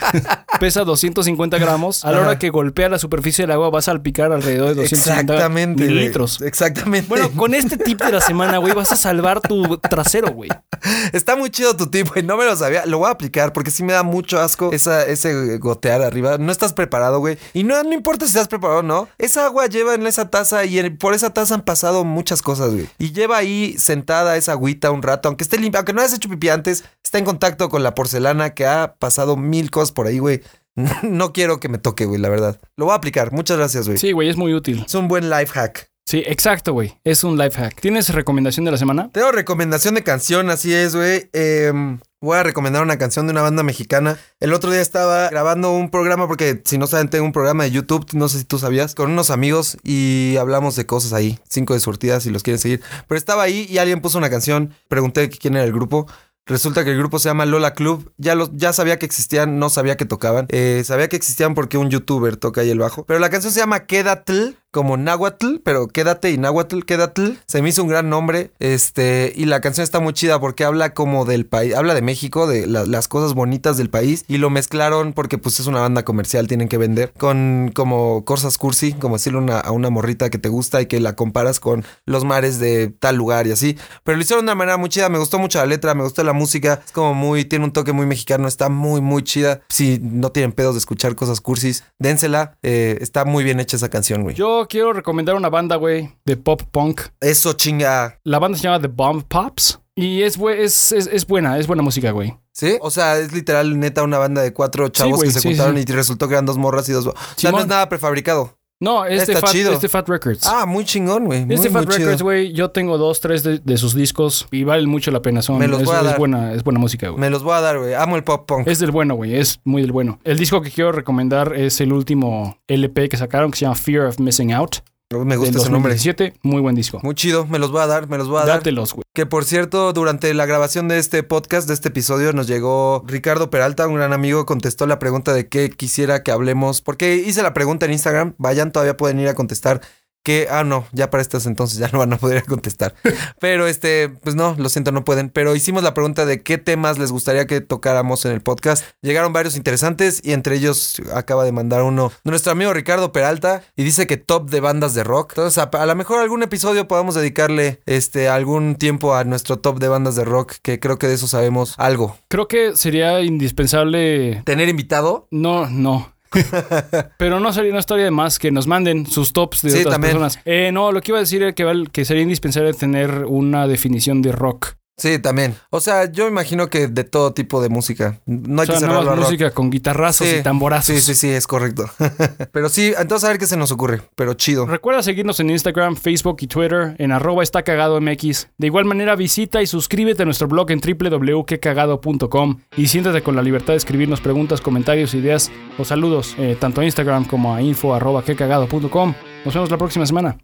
pesa 250 gramos. A la hora que golpea la superficie del agua, vas a salpicar alrededor de 250 Exactamente. güey. mililitros. Exactamente. Bueno, con este tip de la semana, güey, vas a salvar tu trasero, güey. <laughs> Está muy chido tu tip, güey. No me lo sabía. Lo voy a aplicar porque sí me da mucho asco esa, ese gotear arriba. No estás preparado, güey. Y no, no importa si estás preparado o no. Esa agua lleva en esa taza y en- por esa taza han pasado muchas cosas, güey. Y lleva ahí sentada esa agüita un rato, aunque esté limpia, aunque no hayas hecho pipí antes, está en contacto con la porcelana que ha pasado mil cosas por ahí, güey. <laughs> No quiero que me toque, güey, la verdad. Lo voy a aplicar. Muchas gracias, güey. Sí, güey, es muy útil. Es un buen life hack. Sí, exacto, güey. Es un life hack. ¿Tienes recomendación de la semana? Tengo recomendación de canción, así es, güey. Em, voy a recomendar una canción de una banda mexicana. El otro día estaba grabando un programa, porque si no saben, tengo un programa de YouTube, no sé si tú sabías, con unos amigos y hablamos de cosas ahí. Cinco de surtidas, si los quieren seguir. Pero estaba ahí y alguien puso una canción. Pregunté quién era el grupo. Resulta que el grupo se llama Lola Club. Ya, los, ya sabía que existían, no sabía que tocaban. Eh, sabía que existían porque un youtuber toca ahí el bajo. Pero la canción se llama Quédatl, como náhuatl, pero quédate y náhuatl, quédatl. Se me hizo un gran nombre. Este, y la canción está muy chida porque habla como del país, habla de México, de la- las cosas bonitas del país. Y lo mezclaron porque pues es una banda comercial, tienen que vender. Con como cosas cursi, como decirle a una morrita que te gusta y que la comparas con los mares de tal lugar y así. Pero lo hicieron de una manera muy chida. Me gustó mucho la letra, me gustó la música. Es como muy, tiene un toque muy mexicano. Está muy, muy chida. Si no tienen pedos de escuchar cosas cursis, dénsela. Eh, está muy bien hecha esa canción, güey. Quiero recomendar una banda, güey, de pop punk. Eso chinga. La banda se llama The Bomb Pops. Y es, bue- es, es, es buena, es buena música, güey. ¿Sí? O sea, es literal, neta, una banda de cuatro chavos que se sí, juntaron sí. y resultó que eran dos morras y dos. O sea, no es nada prefabricado. No, es de Fat, chido. es de Fat Records. Ah, muy chingón, güey. Es de muy Fat Records, güey. Yo tengo dos, tres de, de sus discos y valen mucho la pena. Son, Me los es, voy a es dar. buena, es buena música, güey. Me los voy a dar, güey. Amo el pop punk. Es del bueno, güey. Es muy del bueno. El disco que quiero recomendar es el último LP que sacaron que se llama Fear of Missing Out. Me gusta ese nombre. 2017. Muy buen disco. Muy chido. Me los voy a dar, me los voy a dar. Dátelos, güey. Que por cierto, durante la grabación de este podcast, de este episodio, nos llegó Ricardo Peralta, un gran amigo, contestó la pregunta de qué quisiera que hablemos. Porque hice la pregunta en Instagram, vayan, todavía pueden ir a contestar. Que, ah, no, ya para estas entonces ya <laughs> no van a poder contestar. Pero este, pues no, lo siento, no pueden. Pero hicimos la pregunta de qué temas les gustaría que tocáramos en el podcast. Llegaron varios interesantes y entre ellos acaba de mandar uno nuestro amigo Ricardo Peralta y dice que top de bandas de rock. Entonces, a, a lo mejor algún episodio podamos dedicarle este algún tiempo a nuestro top de bandas de rock, que creo que de eso sabemos algo. Creo que sería indispensable. Tener invitado. No, no. <laughs> Pero no sería una historia de más que nos manden sus tops de Sí, otras también. personas. Eh, no, lo que iba a decir era que sería indispensable tener una definición de rock. Sí, también. O sea, yo imagino que de todo tipo de música. No hay o sea, que nada cerrarlo música con guitarrazos Sí, y tamborazos. Sí, sí, sí, es correcto. <laughs> Pero sí, entonces a ver qué se nos ocurre. Pero chido. Recuerda seguirnos en Instagram, Facebook y Twitter en arroba está cagado MX. De igual manera visita y suscríbete a nuestro blog en www.quecagado.com y siéntate con la libertad de escribirnos preguntas, comentarios, ideas o saludos eh, tanto a Instagram como a info arroba quecagado.com. Nos vemos la próxima semana.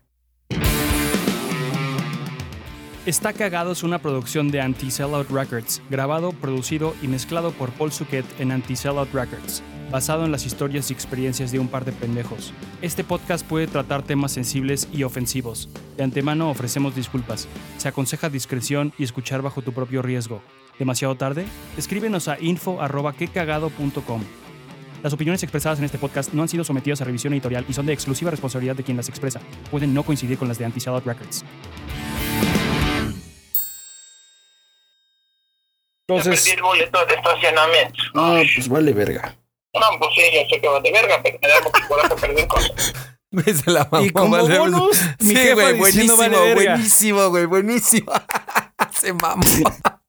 Está Cagado es una producción de Anti-Sellout Records, grabado, producido y mezclado por Paul Suquet en Anti-Sellout Records, basado en las historias y experiencias de un par de pendejos. Este podcast puede tratar temas sensibles y ofensivos. De antemano ofrecemos disculpas. Se aconseja discreción y escuchar bajo tu propio riesgo. ¿Demasiado tarde? Escríbenos a info.quecagado.com. Las opiniones expresadas en este podcast no han sido sometidas a revisión editorial y son de exclusiva responsabilidad de quien las expresa. Pueden no coincidir con las de Anti-Sellout Records. Entonces... Entonces, el boleto de estacionamiento. ah, pues vale verga. No, pues sí, yo sé que va de verga, pero me da mucho coraje perder cosas. <laughs> Se la mamó, Y como vale. bonus, mi sí, jefa güey, buenísimo, vale verga. buenísimo, güey, buenísimo. se mamó. <laughs>